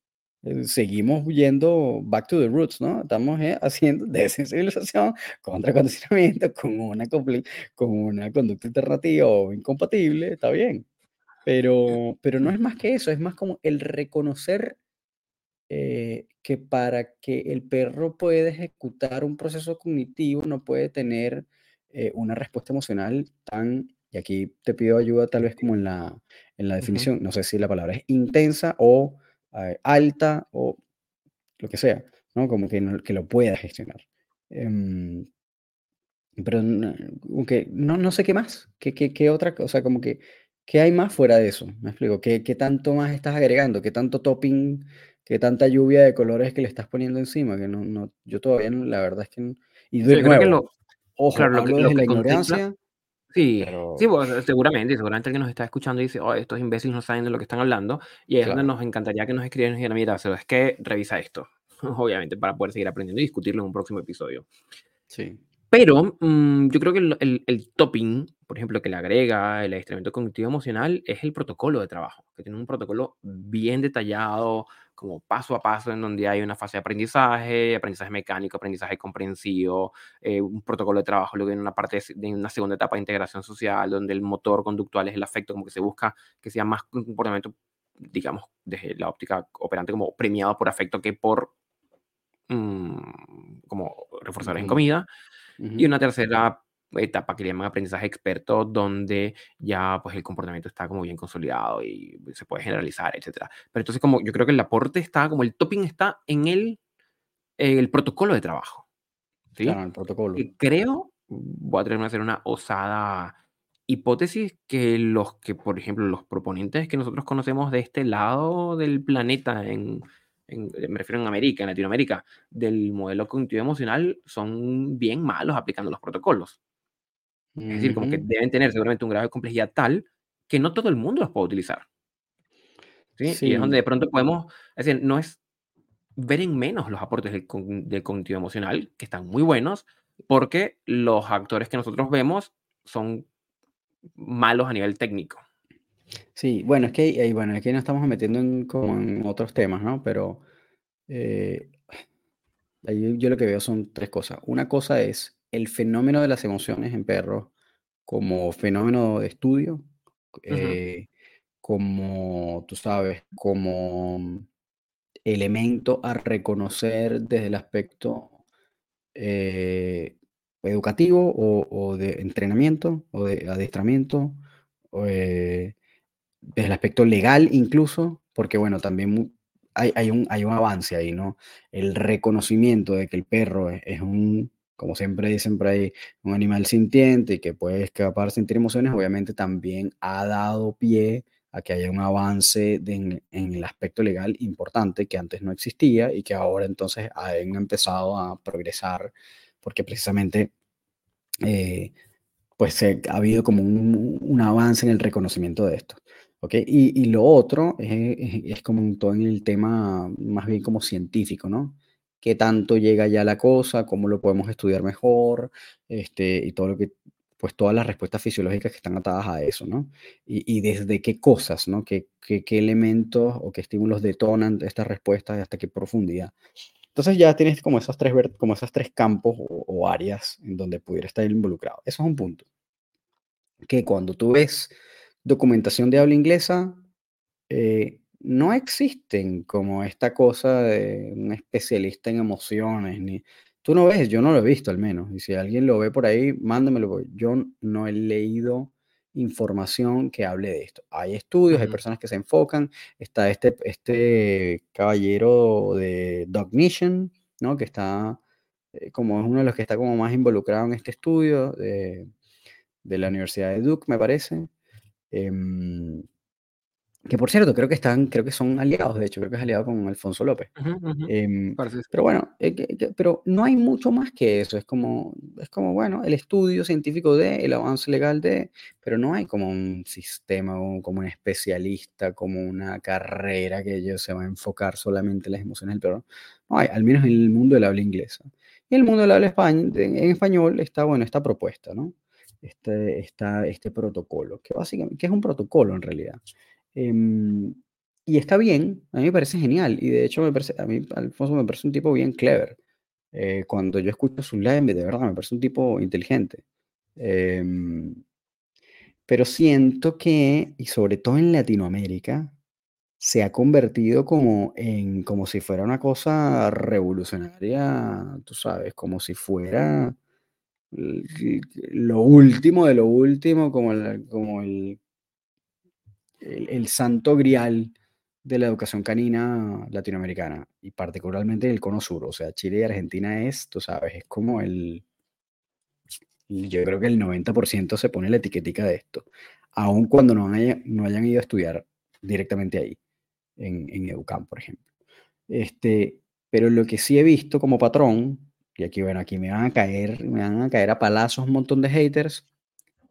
Eh, seguimos yendo back to the roots, ¿no? Estamos eh, haciendo desensibilización contra condicionamiento con una, con una conducta alternativa o incompatible, está bien. Pero, pero no es más que eso, es más como el reconocer eh, que para que el perro pueda ejecutar un proceso cognitivo no puede tener eh, una respuesta emocional tan, y aquí te pido ayuda tal vez como en la, en la definición, no sé si la palabra es intensa o eh, alta o lo que sea, ¿no? Como que, que lo pueda gestionar. Em, pero aunque no, no sé qué más, qué, qué, qué otra cosa, como que, ¿qué hay más fuera de eso? Me explico, ¿qué, qué tanto más estás agregando? ¿Qué tanto topping qué tanta lluvia de colores que le estás poniendo encima, que no, no yo todavía la verdad es que no, y de nuevo, que lo, ojo, claro, lo que, lo la ignorancia. Sí, sí pues, seguramente, seguramente el que nos está escuchando dice, oh, estos imbéciles no saben de lo que están hablando, y es donde nos encantaría que nos escribieran y dijeran, mira, es que revisa esto, obviamente, para poder seguir aprendiendo y discutirlo en un próximo episodio. Sí. Pero mm, yo creo que el, el, topping, por ejemplo, que le agrega el adiestramiento cognitivo emocional es el protocolo de trabajo, que tiene un protocolo bien detallado, como paso a paso, en donde hay una fase de aprendizaje, aprendizaje mecánico, aprendizaje comprensivo, eh, un protocolo de trabajo, luego en una parte de una segunda etapa de integración social, donde el motor conductual es el afecto, como que se busca que sea más un comportamiento, digamos, desde la óptica operante, como premiado por afecto que por mm, como reforzadores en comida. Y una tercera etapa que le llaman aprendizaje experto, donde ya pues el comportamiento está como bien consolidado y se puede generalizar, etcétera. Pero entonces como yo creo que el aporte está, como el topping está en el, el protocolo de trabajo. ¿sí? Claro, el protocolo. Y creo, voy a atreverme a hacer una osada hipótesis que los que, por ejemplo, los proponentes que nosotros conocemos de este lado del planeta en, eh, me refiero en América, en Latinoamérica, del modelo cognitivo emocional, son bien malos aplicando los protocolos. Es decir, como que deben tener seguramente un grado de complejidad tal que no todo el mundo los puede utilizar. ¿sí? Y es donde de pronto podemos, es decir, no es ver en menos los aportes del, del cognitivo emocional, que están muy buenos, porque los actores que nosotros vemos son malos a nivel técnico. Sí, bueno, es que ahí, bueno, aquí nos estamos metiendo en, como en otros temas, ¿no? Pero eh, ahí yo lo que veo son tres cosas. Una cosa es el fenómeno de las emociones en perros como fenómeno de estudio, eh, como, tú sabes, como elemento a reconocer desde el aspecto eh, educativo o, de entrenamiento o de adiestramiento. O, desde el aspecto legal incluso, porque bueno, también hay, hay, un, hay un avance ahí, ¿no? El reconocimiento de que el perro es, un, como siempre dicen por ahí, un animal sintiente y que puede escapar de sentir emociones, obviamente también ha dado pie a que haya un avance en, el aspecto legal importante que antes no existía y que ahora entonces han empezado a progresar porque precisamente eh, pues ha habido como un, avance en el reconocimiento de esto. ¿okay? Y, lo otro es, es, como todo en el tema más bien como científico, ¿no? ¿Qué tanto llega ya la cosa? ¿Cómo lo podemos estudiar mejor? Este, y todo lo que pues todas las respuestas fisiológicas que están atadas a eso, ¿no? Y, desde qué cosas, ¿no? ¿Qué, qué, elementos o qué estímulos detonan estas respuestas y hasta qué profundidad. Entonces ya tienes como esos tres, como esos tres campos o, áreas en donde pudiera estar involucrado. Eso es un punto. Que cuando tú ves documentación de habla inglesa, eh, no existen como esta cosa de un especialista en emociones, ni Tú no ves, yo no lo he visto al menos. Y si alguien lo ve por ahí, mándamelo. Yo no he leído información que hable de esto. Hay estudios, hay personas que se enfocan. Está este, este caballero de Dognition, ¿no? Que está eh, como es uno de los que está como más involucrado en este estudio de, de la Universidad de Duke, me parece. Em, que por cierto, creo que están, creo que son aliados, de hecho, creo que es aliado con Alfonso López. Em, pero bueno, eh, pero no hay mucho más que eso. Es como, es como, bueno, el estudio científico de, el avance legal de, pero no hay como un sistema, como un especialista, como una carrera que ellos se va a enfocar solamente en las emociones del perro. No hay, al menos en el mundo del habla inglesa. Y en el mundo del habla español, en español está, bueno, esta propuesta, ¿no? Este, está este protocolo, que básicamente, que es un protocolo en realidad. Em, y está bien, a mí me parece genial. Y de hecho, me parece, a mí Alfonso me parece un tipo bien clever. Eh, cuando yo escucho su live, de verdad, me parece un tipo inteligente. Em, pero siento que, y sobre todo en Latinoamérica, se ha convertido como en como si fuera una cosa revolucionaria, tú sabes, como si fuera lo último de lo último, como como el el, santo grial de la educación canina latinoamericana y particularmente el cono sur, o sea, Chile y Argentina es, tú sabes, es como el, yo creo que el 90% se pone la etiquetica de esto, aun cuando no, no hayan ido a estudiar directamente ahí, en, en Educam, por ejemplo. Este, pero lo que sí he visto como patrón, y aquí, bueno, aquí me van a caer, me van a caer a palazos un montón de haters,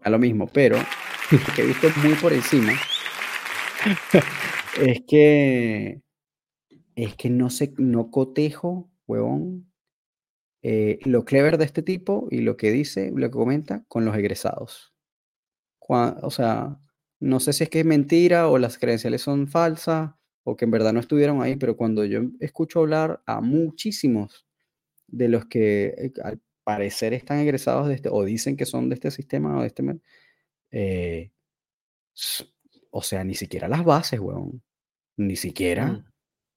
a lo mismo, pero que he visto muy por encima es que es que no sé, no cotejo, huevón, eh, lo clever de este tipo y lo que dice, lo que comenta con los egresados. o sea, no sé si es que es mentira o las credenciales son falsas o que en verdad no estuvieron ahí, pero cuando yo escucho hablar a muchísimos de los que eh, al parecer están egresados de este, o dicen que son de este sistema o de este, eh, o sea, ni siquiera las bases, weón. Ni siquiera mm.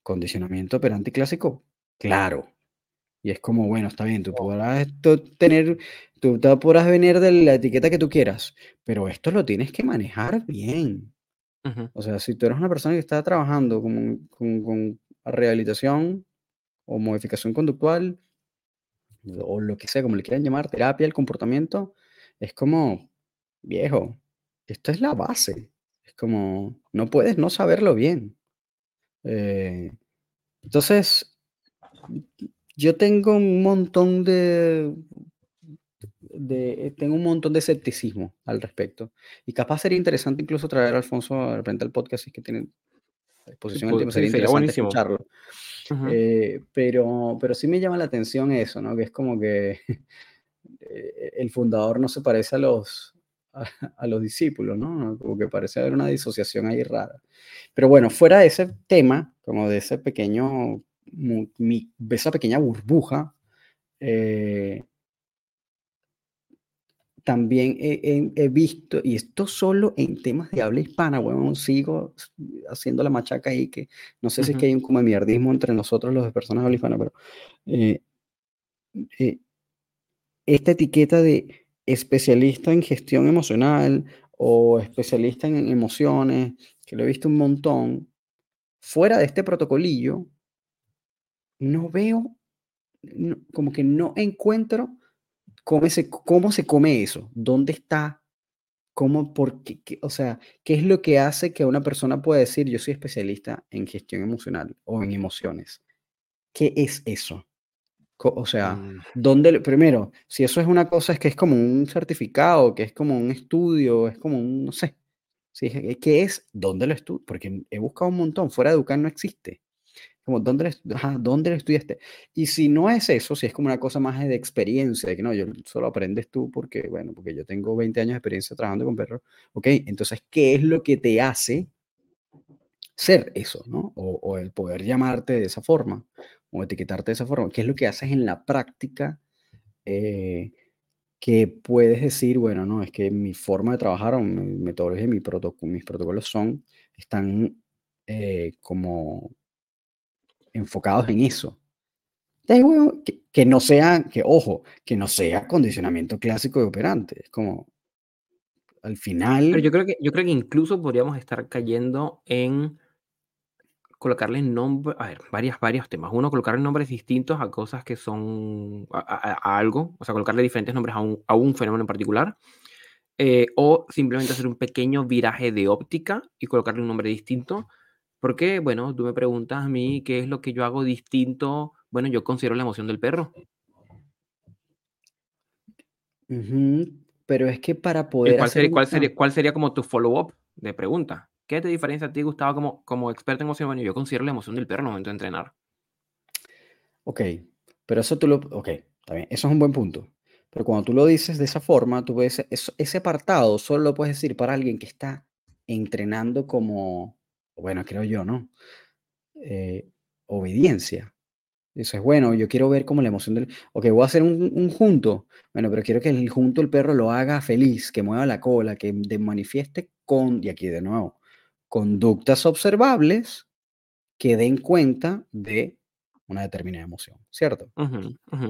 condicionamiento operante clásico. Claro. Y es como, bueno, está bien, tú podrás tener, tú podrás venir de la etiqueta que tú quieras, pero esto lo tienes que manejar bien. O sea, si tú eres una persona que está trabajando con, con, con rehabilitación o modificación conductual, o lo que sea, como le quieran llamar, terapia del comportamiento, es como, viejo, esto es la base como, no puedes no saberlo bien. Eh, entonces, yo tengo un montón de, de, tengo un montón de escepticismo al respecto. Y capaz sería interesante incluso traer a Alfonso de repente al podcast, si es que tienen exposición al tiempo, sería interesante escucharlo. Eh, pero, pero sí me llama la atención eso, ¿no? Que es como que eh, el fundador no se parece a los, a, los discípulos, ¿no? Como que parece haber una disociación ahí rara. Pero bueno, fuera de ese tema, como de ese pequeño, esa pequeña burbuja, eh, también he, visto, y esto solo en temas de habla hispana, bueno, sigo haciendo la machaca ahí, que no sé si es que hay un como mierdismo entre nosotros los de personas de habla hispana, pero eh, eh, esta etiqueta de especialista en gestión emocional o especialista en emociones, que lo he visto un montón, fuera de este protocolillo, no veo, como que no encuentro cómo se, cómo se come eso, dónde está, cómo, por qué, o sea, qué es lo que hace que una persona pueda decir, yo soy especialista en gestión emocional o en emociones. ¿Qué es eso? O sea, mm. ¿dónde, primero, si eso es una cosa, es que es como un certificado, que es como un estudio, es como un, no sé, si ¿qué es? ¿Dónde lo estudio? Porque he buscado un montón, fuera de Educar no existe. Como, ¿dónde, ¿dónde lo estudiaste? Y si no es eso, si es como una cosa más de experiencia, de que no, yo solo aprendes tú porque, bueno, porque yo tengo 20 años de experiencia trabajando con perros, ok, entonces, ¿qué es lo que te hace ser eso, ¿no? O, el poder llamarte de esa forma, o etiquetarte de esa forma. ¿Qué es lo que haces en la práctica eh, que puedes decir, bueno, no, es que mi forma de trabajar o mi metodología, mi mis protocolos son, están eh, como enfocados en eso. que, que, no sea, que ojo, que no sea condicionamiento clásico de operante. Es como, al final... Pero yo creo que, yo creo que incluso podríamos estar cayendo en colocarle nombre, a ver, varias, varios temas. Uno, colocarle nombres distintos a cosas que son a, algo, o sea, colocarle diferentes nombres a un, a un fenómeno en particular. Eh, o simplemente hacer un pequeño viraje de óptica y colocarle un nombre distinto porque, bueno, tú me preguntas a mí qué es lo que yo hago distinto. Bueno, yo considero la emoción del perro. Pero es que para poder cuál, sería, cuál, sería, cuál sería como tu follow-up de pregunta? ¿Qué te diferencia a ti, Gustavo, como, como experto en emoción? Bueno, yo considero la emoción del perro el momento de entrenar. Ok, pero eso tú lo... Ok, está bien, eso es un buen punto. Pero cuando tú lo dices de esa forma, tú ves, ese apartado solo lo puedes decir para alguien que está entrenando como bueno, creo yo, ¿no? Eh, obediencia. Dices, bueno, yo quiero ver como la emoción del... Ok, voy a hacer un, junto. Bueno, pero quiero que el junto el perro lo haga feliz, que mueva la cola, que manifieste con, y aquí de nuevo, conductas observables que den cuenta de una determinada emoción, ¿cierto?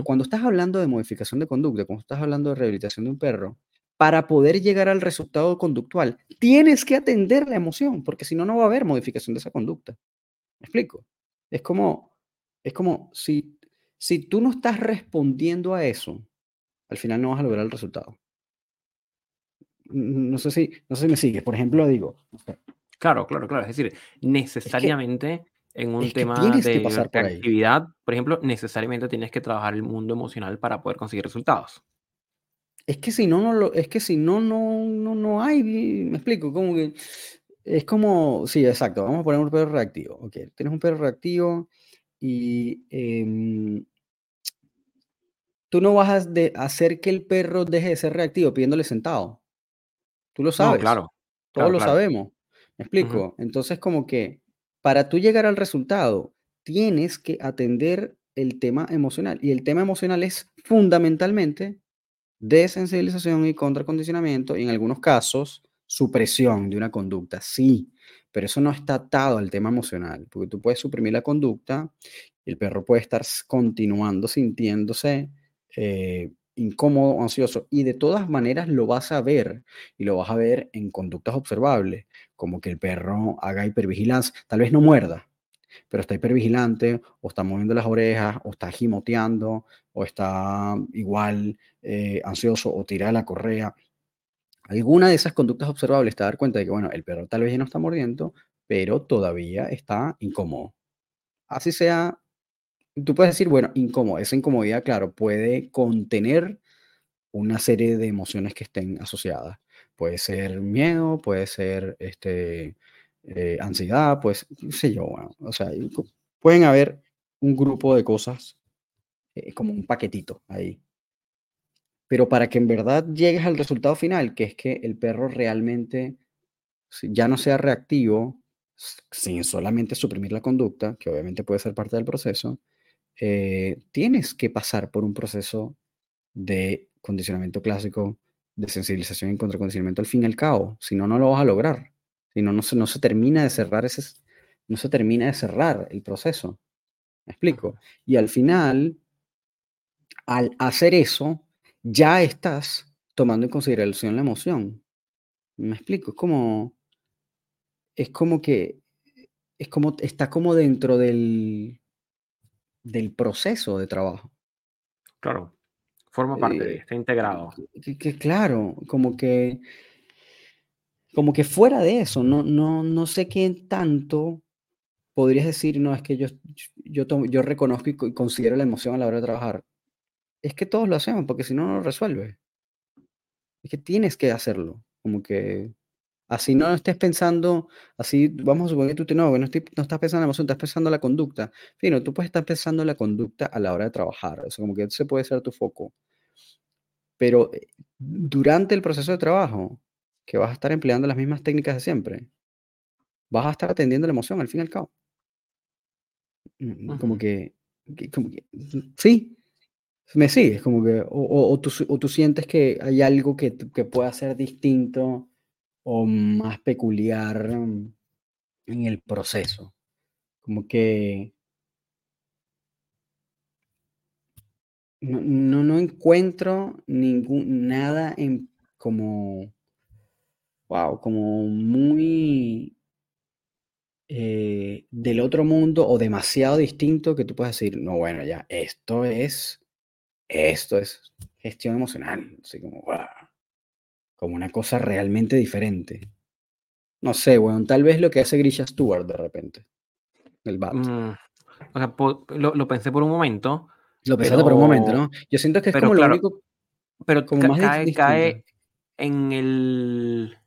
Cuando estás hablando de modificación de conducta, cuando estás hablando de rehabilitación de un perro, para poder llegar al resultado conductual, tienes que atender la emoción, porque si no, no va a haber modificación de esa conducta. ¿Me explico? Es como, es como si, si tú no estás respondiendo a eso, al final no vas a lograr el resultado. No sé si, no sé si me sigues. Por ejemplo, digo. Claro, claro, claro. Es decir, necesariamente en un tema de actividad, por ejemplo, necesariamente tienes que trabajar el mundo emocional para poder conseguir resultados. Es que si no, no lo, es que si no, no, no, no hay, me explico, como que es como, sí, exacto, vamos a poner un perro reactivo, ok, tienes un perro reactivo y em, tú no vas a de hacer que el perro deje de ser reactivo pidiéndole sentado, tú lo sabes, claro, todos lo sabemos, me explico, entonces como que para tú llegar al resultado tienes que atender el tema emocional y el tema emocional es fundamentalmente Desensibilización y contracondicionamiento, y en algunos casos, supresión de una conducta, sí, pero eso no está atado al tema emocional, porque tú puedes suprimir la conducta y el perro puede estar continuando sintiéndose eh, incómodo ansioso, y de todas maneras lo vas a ver, y lo vas a ver en conductas observables, como que el perro haga hipervigilancia, tal vez no muerda, pero está hipervigilante, o está moviendo las orejas, o está gimoteando, o está igual eh, ansioso, o tira la correa. Alguna de esas conductas observables te dar cuenta de que, bueno, el perro tal vez ya no está mordiendo, pero todavía está incómodo. Así sea, tú puedes decir, bueno, incómodo. Esa incomodidad, claro, puede contener una serie de emociones que estén asociadas. Puede ser miedo, puede ser este, eh, ansiedad, pues, qué sé yo, o sea, pueden haber un grupo de cosas eh, como un paquetito ahí. Pero para que en verdad llegues al resultado final, que es que el perro realmente ya no sea reactivo, sin solamente suprimir la conducta, que obviamente puede ser parte del proceso, eh, tienes que pasar por un proceso de condicionamiento clásico, de sensibilización y contracondicionamiento al fin y al cabo, si no, no lo vas a lograr. Si no, no se, no se termina de cerrar ese, no se termina de cerrar el proceso. ¿Me explico? Y al final, al hacer eso, ya estás tomando en consideración la emoción. ¿Me explico? Es como, es como que es como, está como dentro del, del proceso de trabajo. Claro, forma parte de, eh, está integrado. Que, claro, como que, como que fuera de eso, no, no, no sé qué tanto podrías decir, no, es que yo, yo, yo reconozco y considero la emoción a la hora de trabajar. Es que todos lo hacemos, porque si no, no lo resuelve. Es que tienes que hacerlo. Como que Así no estés pensando, así vamos a suponer que tú no, no, no estás pensando en la emoción, estás pensando en la conducta. Fino, tú puedes estar pensando en la conducta a la hora de trabajar, eso como que ese puede ser tu foco. Pero eh, durante el proceso de trabajo, que vas a estar empleando las mismas técnicas de siempre, vas a estar atendiendo la emoción al fin y al cabo. Mm, como que, como que sí, me sigues, como que, o, tú, o, tú, sientes que hay algo que, que pueda ser distinto o más peculiar en el proceso. Como que no, no, encuentro ningún, nada en como, wow, como muy eh, del otro mundo o demasiado distinto que tú puedas decir, no, bueno, ya, esto es, esto es gestión emocional, así como, wow como una cosa realmente diferente. No sé, bueno, tal vez lo que hace Grisha Stewart de repente. El bat. Mm, o sea, lo, pensé por un momento. Lo pensaste por un momento, ¿no? Yo siento que es como lo único. Pero como más cae, cae en el.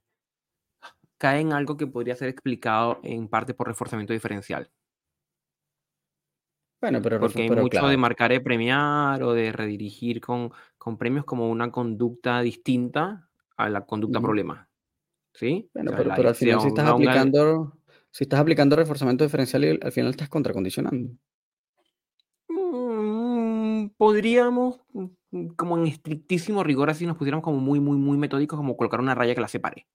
Cae en algo que podría ser explicado en parte por reforzamiento diferencial. Bueno, pero Porque hay mucho de marcar y premiar o de redirigir con, con premios como una conducta distinta a la conducta problema. ¿Sí? Bueno, pero, al final si estás aplicando, si estás aplicando reforzamiento diferencial, al final estás contracondicionando. Mm, podríamos, mm, como en estrictísimo rigor, así nos pusiéramos como muy, muy, muy metódicos, como colocar una raya que la separe.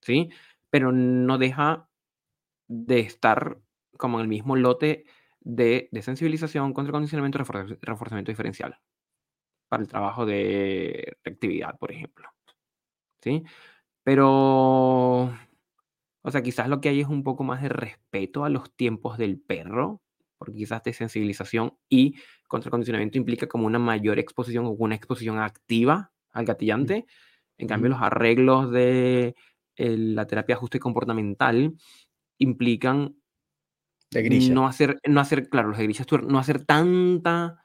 ¿Sí? Pero no deja de estar como en el mismo lote de, de sensibilización, contracondicionamiento, reforzamiento diferencial para el trabajo de reactividad, por ejemplo. ¿Sí? Pero, o sea, quizás lo que hay es un poco más de respeto a los tiempos del perro, porque quizás de sensibilización y contracondicionamiento implica como una mayor exposición o una exposición activa al gatillante. En cambio, los arreglos de la terapia ajuste comportamental implican no hacer, no hacer, claro, los de no hacer tanta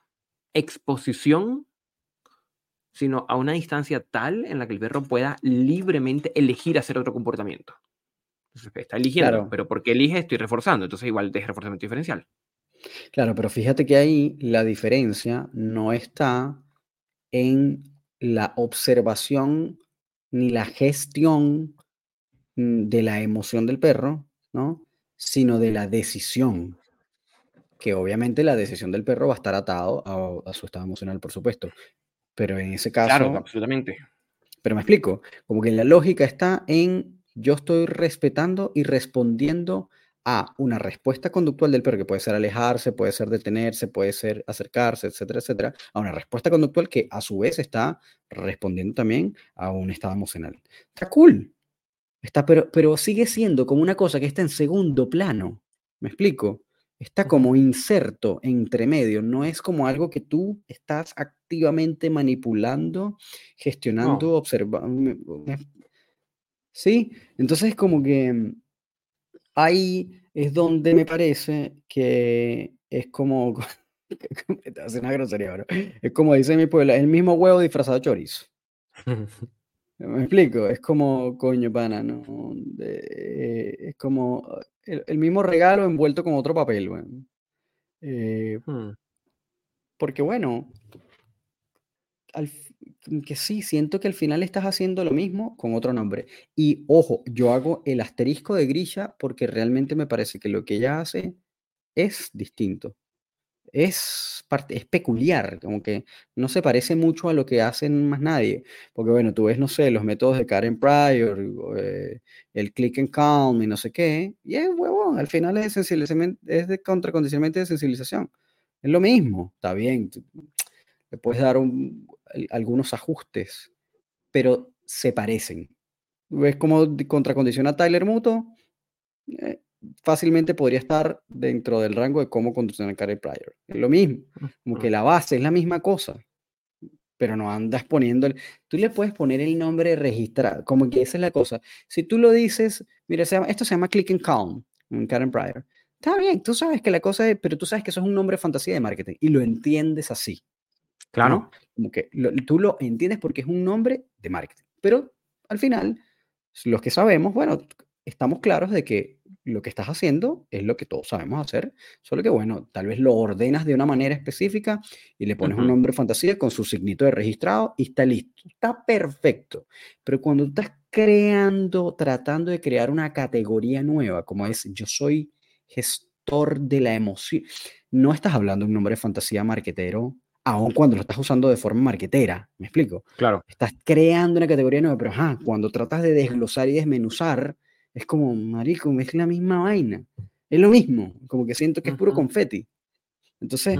exposición sino a una distancia tal en la que el perro pueda libremente elegir hacer otro comportamiento. Entonces, está eligiendo, pero porque elige estoy reforzando, entonces igual es reforzamiento diferencial. Claro, pero fíjate que ahí la diferencia no está en la observación ni la gestión mm, de la emoción del perro, ¿no? Sino de la decisión. Que obviamente la decisión del perro va a estar atado a, a su estado emocional, por supuesto. Pero en ese caso... Claro, absolutamente. Pero me explico, como que la lógica está en yo estoy respetando y respondiendo a una respuesta conductual del perro, que puede ser alejarse, puede ser detenerse, puede ser acercarse, etcétera, etcétera, a una respuesta conductual que a su vez está respondiendo también a un estado emocional. Está cool, está, pero, pero sigue siendo como una cosa que está en segundo plano. ¿Me explico? Está como inserto entre medio, no es como algo que tú estás activamente manipulando, gestionando, observando. Sí, entonces como que ahí es donde me parece que es como, hace una grosería es como dice mi pueblo, el mismo huevo disfrazado de chorizo. Me explico, es como, coño, pana, ¿no? es como el, mismo regalo envuelto con otro papel, eh, hmm. Porque bueno, que sí, siento que al final estás haciendo lo mismo con otro nombre. Y ojo, yo hago el asterisco de Grisha porque realmente me parece que lo que ella hace es distinto es, es peculiar, como que no se parece mucho a lo que hacen más nadie. Porque bueno, tú ves, no sé, los métodos de Karen Pryor, eh, el click and calm y no sé qué, y es huevón, al final es, es de contracondicionamiento de sensibilización. Es lo mismo, está bien, le puedes dar algunos ajustes, pero se parecen. ¿Ves cómo contracondiciona Tyler Muto? Eh, fácilmente podría estar dentro del rango de cómo condicionar Karen Pryor. Es lo mismo, como que la base es la misma cosa, pero no andas poniendo el... Tú le puedes poner el nombre registrado, como que esa es la cosa. Si tú lo dices, mira, esto se llama Click and Calm, en Karen Pryor. Está bien, tú sabes que la cosa es, pero tú sabes que eso es un nombre fantasía de marketing y lo entiendes así. Claro. Como que tú lo entiendes porque es un nombre de marketing. Pero al final, los que sabemos, bueno, estamos claros de que lo que estás haciendo es lo que todos sabemos hacer, solo que bueno, tal vez lo ordenas de una manera específica y le pones un nombre fantasía con su signito de registrado y está listo. Está perfecto. Pero cuando estás creando, tratando de crear una categoría nueva, como es yo soy gestor de la emoción, no estás hablando de un nombre de fantasía marquetero aun cuando lo estás usando de forma marquetera, ¿me explico? Claro. Estás creando una categoría nueva, pero ajá, cuando tratas de desglosar y desmenuzar, es como, marico, es la misma vaina. Es lo mismo, como que siento que es puro confeti. Entonces,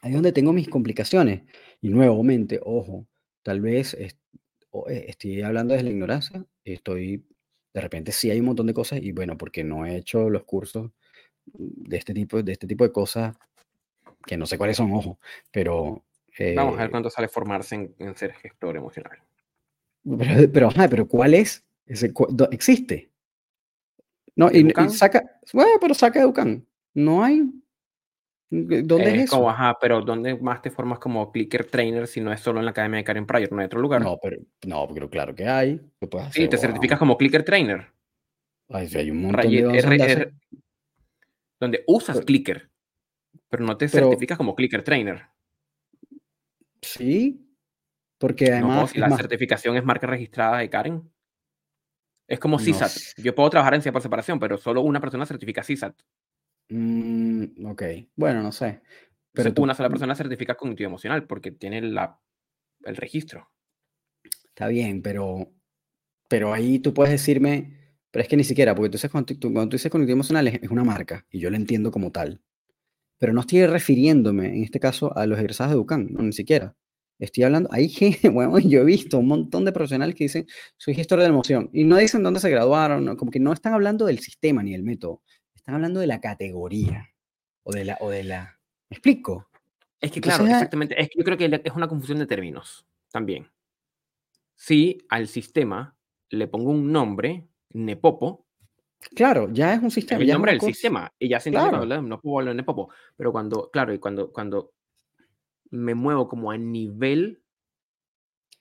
ahí es donde tengo mis complicaciones. Y nuevamente, ojo, tal vez eh, estoy hablando desde la ignorancia, estoy, de repente sí hay un montón de cosas y bueno, porque no he hecho los cursos de este tipo de, este tipo de cosas, que no sé cuáles son, ojo, pero... Vamos a ver eh cuánto sale formarse en, ser gestor emocional. Pero, pero, pero ¿cuál es? Existe. No, y, saca, bueno, pero saca Educan. No hay. ¿Dónde es, eso? ajá, pero ¿dónde más te formas como clicker trainer si no es solo en la academia de Karen Pryor? No hay otro lugar. No, pero, no, pero claro que hay. sí, te certificas como clicker trainer. hay un montón de donde, usas clicker, pero no te certificas como clicker trainer. Sí, porque además. No, la certificación es marca registrada de Karen. Es como CISAT. Yo puedo trabajar en por separación, pero solo una persona certifica CISAT. Mm, ok, bueno, no sé. Pero tú... una sola persona certifica cognitivo emocional porque tiene la, el registro. Está bien, pero, pero ahí tú puedes decirme, pero es que ni siquiera, porque tú dices, cuando, tú, cuando tú dices cognitivo emocional es, una marca y yo la entiendo como tal. Pero no estoy refiriéndome, en este caso, a los egresados de Ducan, no, ni siquiera. Estoy hablando, hay gente, bueno, yo he visto un montón de profesionales que dicen, soy gestor de la emoción, y no dicen dónde se graduaron, como que no están hablando del sistema ni del método, están hablando de la categoría, o de la, o de la, ¿me explico? Es que claro, exactamente, es que yo creo que es una confusión de términos también. Si al sistema le pongo un nombre, Nepopo, Claro, ya es un sistema. el nombre del sistema. Y ya se claro. no puedo hablar de Nepopo. Pero cuando, claro, y cuando, cuando me muevo como a nivel.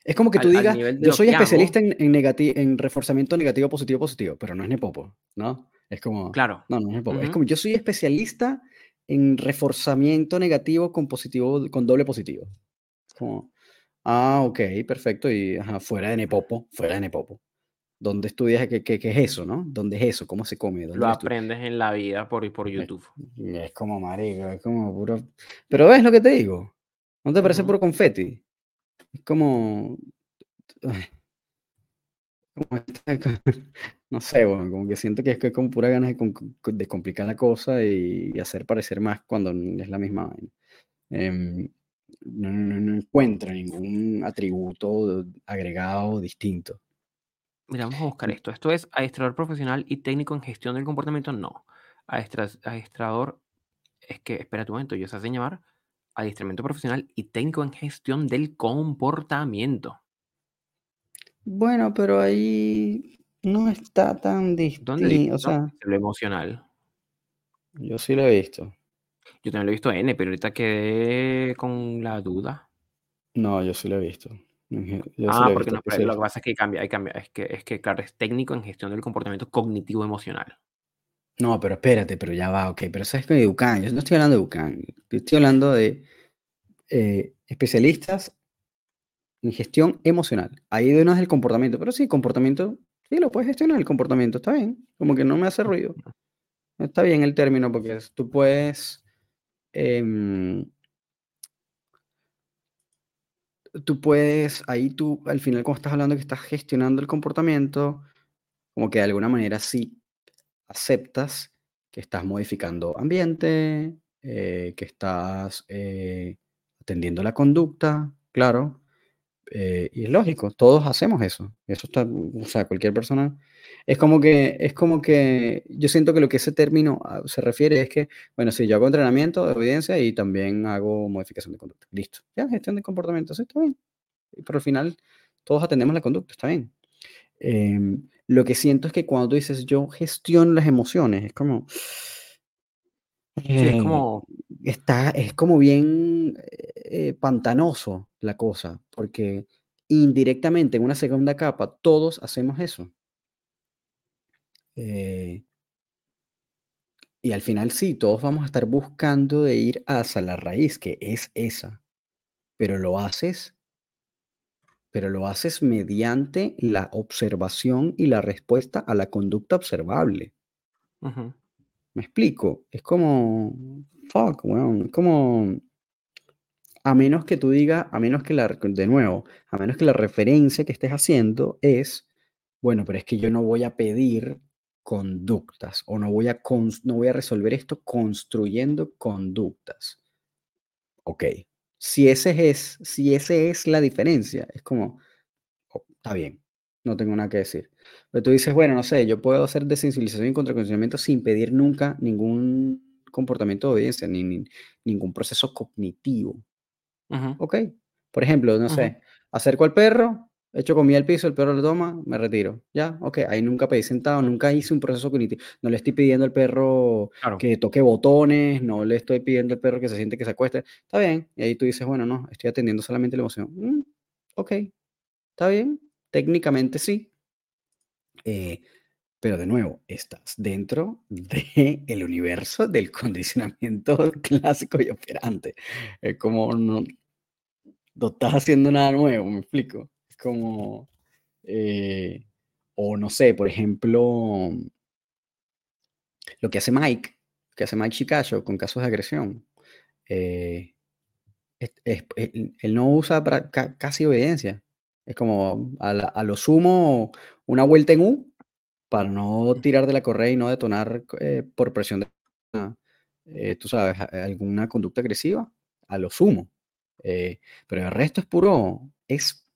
Es como que tú digas, yo soy especialista en, en reforzamiento negativo, positivo, positivo, pero no es Nepopo, ¿no? Es como. Claro. No, no es Nepopo. Es como yo soy especialista en reforzamiento negativo con positivo, con doble positivo. Como, ah, ok, perfecto. Y fuera de Nepopo, fuera de Nepopo. ¿Dónde estudias qué, qué, qué, es eso, no? ¿Dónde es eso? ¿Cómo se come? Lo aprendes en la vida por, por YouTube. Es, es como marico, es como puro. Pero ves lo que te digo. ¿No te parece puro confeti? Es como... No sé, bueno, como que siento que es, que como pura ganas de, complicar la cosa y, hacer parecer más cuando es la misma em, no, no, encuentro ningún atributo agregado distinto. Mira, vamos a buscar esto. Esto es adiestrador profesional y técnico en gestión del comportamiento. No. Adiestrador, es que, espera un momento, yo se hace llamar adiestramiento profesional y técnico en gestión del comportamiento. Bueno, pero ahí no está tan distinto. O sea, lo emocional. Yo sí lo he visto. Yo también lo he visto N, pero ahorita quedé con la duda. No, yo sí lo he visto. ah, porque no, lo que pasa es que cambia, cambia. Es que, es que, claro, es técnico en gestión del comportamiento cognitivo emocional. No, pero espérate, pero ya va, ok, pero sabes que de Ducan, yo no estoy hablando de Ducan, estoy hablando de eh, especialistas en gestión emocional. Ahí de no es el comportamiento, pero sí, comportamiento, sí, lo puedes gestionar el comportamiento, está bien, como que no me hace ruido. Está bien el término porque tú puedes... Em, tú puedes, ahí tú, al final, cuando estás hablando que estás gestionando el comportamiento, como que de alguna manera sí aceptas que estás modificando ambiente, eh, que estás eh, atendiendo la conducta, claro, eh, y es lógico, todos hacemos eso. Eso está, o sea, cualquier persona Es como que, es como que yo siento que lo que ese término ah, se refiere es que, bueno, si yo hago entrenamiento de obediencia y también hago modificación de conducta. Listo. Ya, gestión de comportamiento, sí, está bien. Pero al final todos atendemos la conducta, está bien. Lo que siento es que cuando tú dices yo gestiono las emociones, es como... es como... Está, es como bien eh, pantanoso la cosa, porque indirectamente en una segunda capa todos hacemos eso. Eh, y al final sí, todos vamos a estar buscando de ir hacia la raíz, que es esa. Pero lo haces, pero lo haces mediante la observación y la respuesta a la conducta observable. ¿Me explico? Es como, fuck, weón, es como, a menos que tú digas, a menos que la, de nuevo, a menos que la referencia que estés haciendo es, bueno, pero es que yo no voy a pedir conductas o no voy a, no voy a resolver esto construyendo conductas. Ok, si ese es, si ese es la diferencia, es como, oh, está bien, no tengo nada que decir. Pero tú dices, bueno, no sé, yo puedo hacer desensibilización y contracondicionamiento sin pedir nunca ningún comportamiento de obediencia, ni, ningún proceso cognitivo. Ok, por ejemplo, no sé, acerco al perro, Hecho comida al piso, el perro lo toma, me retiro. Ya, ok, ahí nunca pedí sentado, nunca hice un proceso cognitivo. No le estoy pidiendo al perro que toque botones, no le estoy pidiendo al perro que se siente que se acueste. Está bien. Y ahí tú dices, bueno, no, estoy atendiendo solamente la emoción. Mm, ok, está bien. Técnicamente sí. Eh, pero de nuevo, estás dentro del el universo del condicionamiento clásico y operante. Es como no, no estás haciendo nada nuevo, me explico como, eh, o no sé, por ejemplo, lo que hace Mike, que hace Mike Chicacho con casos de agresión. Eh, él, no usa casi obediencia. Es como a, lo sumo una vuelta en U para no tirar de la correa y no detonar eh, por presión de, tú sabes, alguna conducta agresiva, a lo sumo. pero el resto es puro, es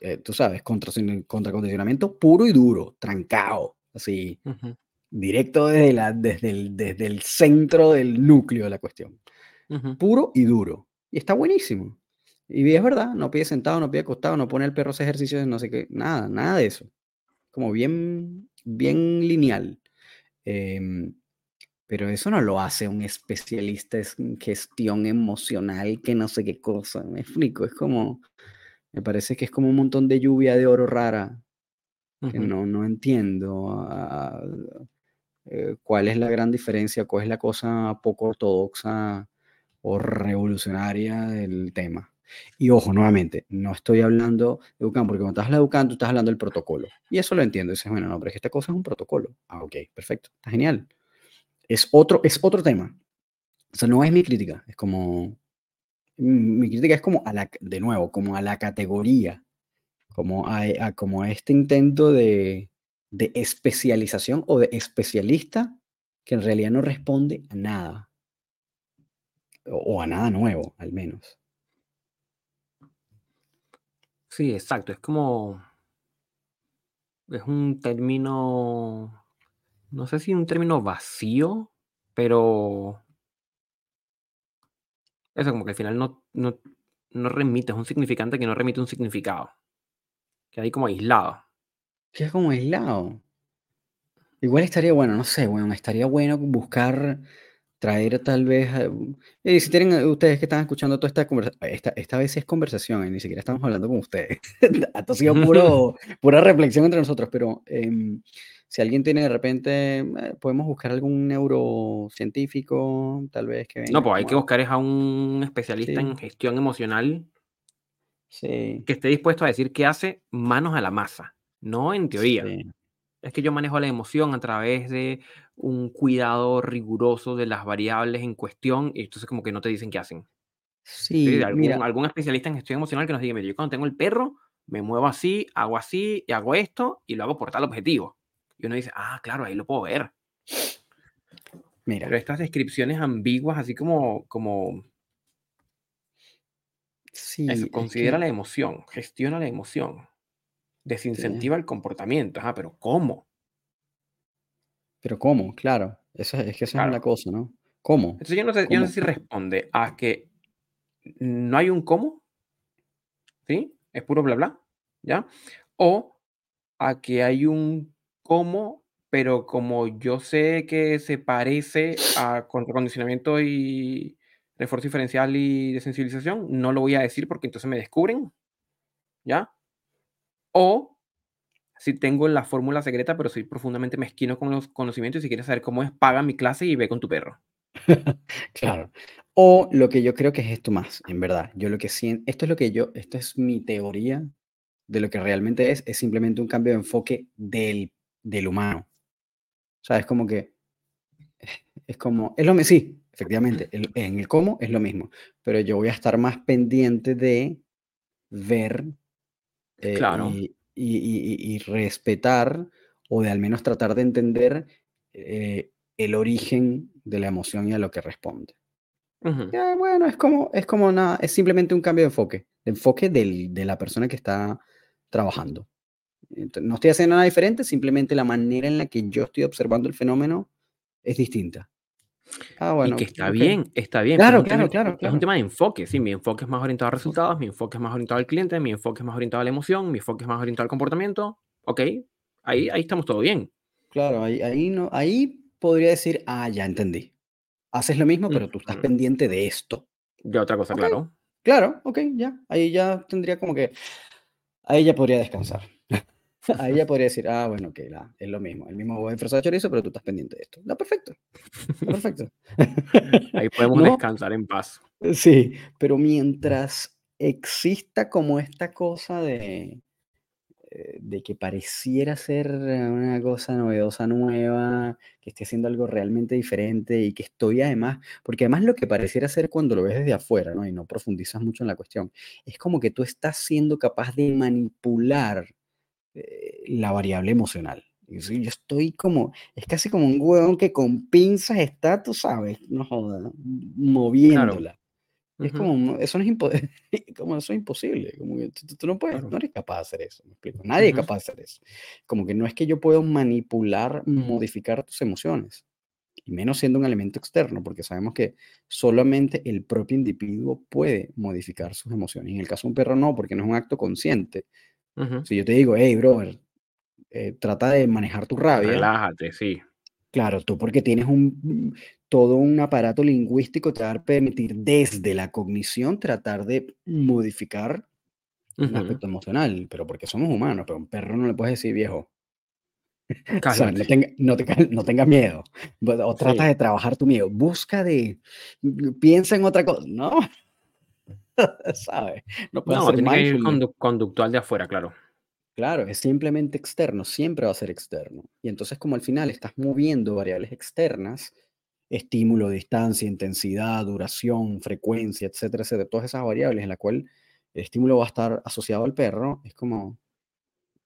eh, tú sabes, contra, contracondicionamiento puro y duro, trancado, así, directo desde, la, desde, el, desde el centro del núcleo de la cuestión. Puro y duro. Y está buenísimo. Y es verdad, no pide sentado, no pide acostado, no pone el perro a hacer ejercicios, no sé qué, nada, nada de eso. Como bien, bien lineal. Em, pero eso no lo hace un especialista en gestión emocional que no sé qué cosa. Me explico, es como, me parece que es como un montón de lluvia de oro rara, que no, no entiendo eh, cuál es la gran diferencia, cuál es la cosa poco ortodoxa o revolucionaria del tema. Y ojo, nuevamente, no estoy hablando de Educan, porque cuando estás educando, tú estás hablando del protocolo. Y eso lo entiendo. Dices, bueno, no, pero es que esta cosa es un protocolo. Ah, ok, perfecto, está genial. Es otro, es otro tema. O sea, no es mi crítica, es como, mi crítica es como a la, de nuevo, como a la categoría, como a, como este intento de, de, especialización o de especialista que en realidad no responde a nada, o, a nada nuevo, al menos. Sí, exacto, es como, es un término, no sé si un término vacío, pero eso, como que al final no, no, no remite, es un significante que no remite un significado. Queda ahí como aislado. Queda como aislado. Igual estaría bueno, no sé, bueno, estaría bueno buscar, traer tal vez. Eh, si tienen ustedes que están escuchando toda esta conversación, esta, esta vez es conversación, y ni siquiera estamos hablando con ustedes. ha sido puro, pura reflexión entre nosotros, pero em, si alguien tiene de repente, eh, podemos buscar algún neurocientífico, tal vez que venga. No, pues hay que buscar es a un especialista en gestión emocional sí. que esté dispuesto a decir qué hace manos a la masa, no en teoría. Es que yo manejo la emoción a través de un cuidado riguroso de las variables en cuestión y entonces como que no te dicen qué hacen. Sí, algún, algún especialista en gestión emocional que nos diga, mira, yo cuando tengo el perro, me muevo así, hago así, y hago esto y lo hago por tal objetivo. Y uno dice, ah, claro, ahí lo puedo ver. Mira. Pero estas descripciones ambiguas, así como, como Sí, considera la emoción, gestiona la emoción. desincentiva el comportamiento. Ajá, pero ¿cómo? Pero ¿cómo? Claro, eso es que esa es la cosa, ¿no? ¿Cómo? Entonces yo no sé, yo no sé si responde a que no hay un cómo, ¿sí? Es puro bla bla, ¿ya? O a que hay un cómo, pero como yo sé que se parece a contracondicionamiento y refuerzo diferencial y de sensibilización, no lo voy a decir porque entonces me descubren, ¿ya? O si tengo la fórmula secreta, pero soy profundamente mezquino con los conocimientos y si quieres saber cómo es, paga mi clase y ve con tu perro. Claro. O lo que yo creo que es esto más, en verdad. Yo lo que siento, esto es lo que yo, esto es mi teoría de lo que realmente es, es simplemente un cambio de enfoque del, del humano. O sea, es como que, es como, es lo mismo, sí, efectivamente, en el cómo es lo mismo, pero yo voy a estar más pendiente de ver eh, Claro. y, y- y- y respetar o de al menos tratar de entender eh, el origen de la emoción y a lo que responde. Ya, bueno, es como, es como nada, es simplemente un cambio de enfoque, de enfoque del- de la persona que está trabajando. No estoy haciendo nada diferente, simplemente la manera en la que yo estoy observando el fenómeno es distinta. Ah, Y bueno, que está ok. bien, está bien, Claro, claro, tema, claro, es un claro. tema de enfoque, sí, mi enfoque es más orientado a resultados, mi enfoque es más orientado al cliente, mi enfoque es más orientado a la emoción, mi enfoque es más orientado al comportamiento, ok, ahí, ahí estamos todo bien. Claro, ahí, ahí, no, ahí podría decir, ah, ya entendí. Haces lo mismo, pero tú estás Ujú. pendiente de esto. De otra cosa, Ok, claro. claro, ok, ya. Ahí ya tendría como que, ahí ya podría descansar. Ahí ya podría decir, ah, bueno, ok, la- es lo mismo. El mismo huevo disfrazado de chorizo, pero tú estás pendiente de esto. Está perfecto, está perfecto. Ahí podemos ¿No? descansar en paz. Sí, pero mientras exista como esta cosa de, eh, de que pareciera ser una cosa novedosa, nueva, que esté haciendo algo realmente diferente y que estoy además, porque además lo que pareciera ser cuando lo ves desde afuera, ¿no? Y no profundizas mucho en la cuestión, es como que tú estás siendo capaz de manipular eh, la variable emocional. Y sí, yo estoy como, es casi como un huevón que con pinzas está, tú sabes, no joda, Claro. moviéndola. Es Ujú, como, eso no es, impo- como eso es imposible, como que tú, tú- no puedes, Claro. no eres capaz de hacer eso, ¿me explico? Nadie es Ujú, capaz de hacer eso. Como que no es que yo puedo manipular, modificar tus emociones, y menos siendo un elemento externo, porque sabemos que solamente el propio individuo puede modificar sus emociones. En el caso de un perro no, porque no es un acto consciente. Ujú. Si yo te digo, hey, brother, eh, trata de manejar tu rabia, Relájate, sí. Claro, tú porque tienes un, todo un aparato lingüístico te va a permitir desde la cognición tratar de modificar un Ujú, aspecto emocional, pero porque somos humanos, pero a un perro no le puedes decir viejo. No Cálmate. tenga, no tenga- no tengas miedo, o trata Sí. de trabajar tu miedo, busca de, piensa en otra cosa, no, ¿sabes? No puedes No, hacer tiene que ir conductual de afuera, claro. Claro, es simplemente externo, siempre va a ser externo. Y entonces como al final estás moviendo variables externas, estímulo, distancia, intensidad, duración, frecuencia, etcétera, etcétera, todas esas variables en la cual el estímulo va a estar asociado al perro, es como,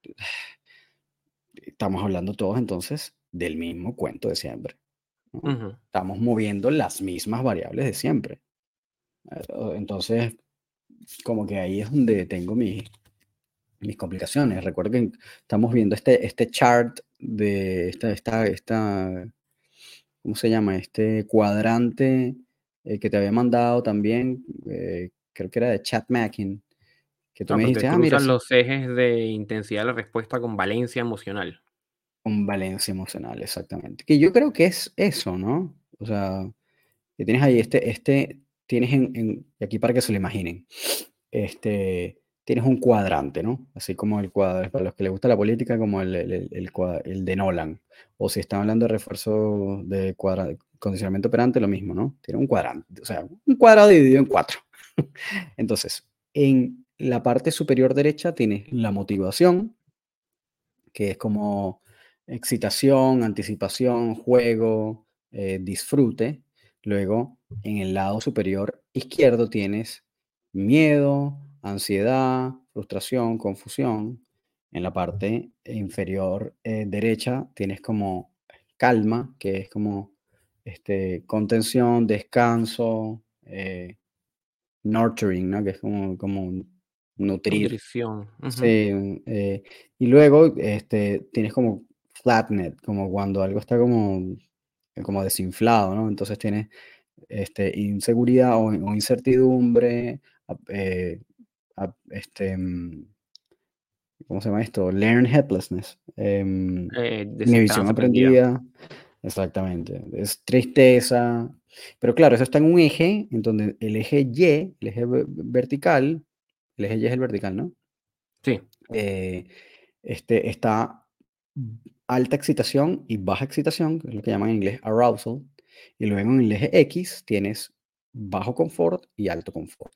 estamos hablando todos entonces del mismo cuento de siempre. Estamos moviendo las mismas variables de siempre. Entonces, como que ahí es donde tengo mis, mis complicaciones. Recuerden que estamos viendo este, este chart de esta, esta, esta, ¿cómo se llama? Este cuadrante eh, que te había mandado también, eh, creo que era de Chat Mackin, que tú Ah, me dijiste, ah, mira, los ejes de intensidad de la respuesta con valencia emocional. con valencia emocional, exactamente. Que yo creo que es eso, ¿no? O sea, que tienes ahí este, este, tienes en, aquí para que se lo imaginen, este, tienes un cuadrante, ¿no? Así como el cuadro, para los que les gusta la política, como el, de Nolan. O si están hablando de refuerzo de condicionamiento operante, lo mismo, ¿no? Tiene un cuadrante, o sea, un cuadrado dividido en cuatro. Entonces, en la parte superior derecha tienes la motivación, que es como excitación, anticipación, juego, eh, disfrute. Luego, en el lado superior izquierdo tienes miedo, ansiedad, frustración, confusión. En la parte inferior eh, derecha tienes como calma, que es como este, contención, descanso, eh, nurturing, ¿no? Que es como, como nutrir. Nutrición. Sí, eh, y luego este, tienes como flatnet, como cuando algo está como, como desinflado, ¿no? Entonces tienes este, inseguridad o, incertidumbre, eh, este, mm, ¿cómo se llama esto? Learn helplessness. Em, eh, visión aprendida. Exactamente. Es tristeza. Pero claro, eso está en un eje, en donde el eje Y, el eje vertical, el eje Y es el vertical, ¿no? Sí. Eh, este, está alta excitación y baja excitación, que es lo que llaman en inglés arousal. Y luego en el eje X tienes bajo confort y alto confort.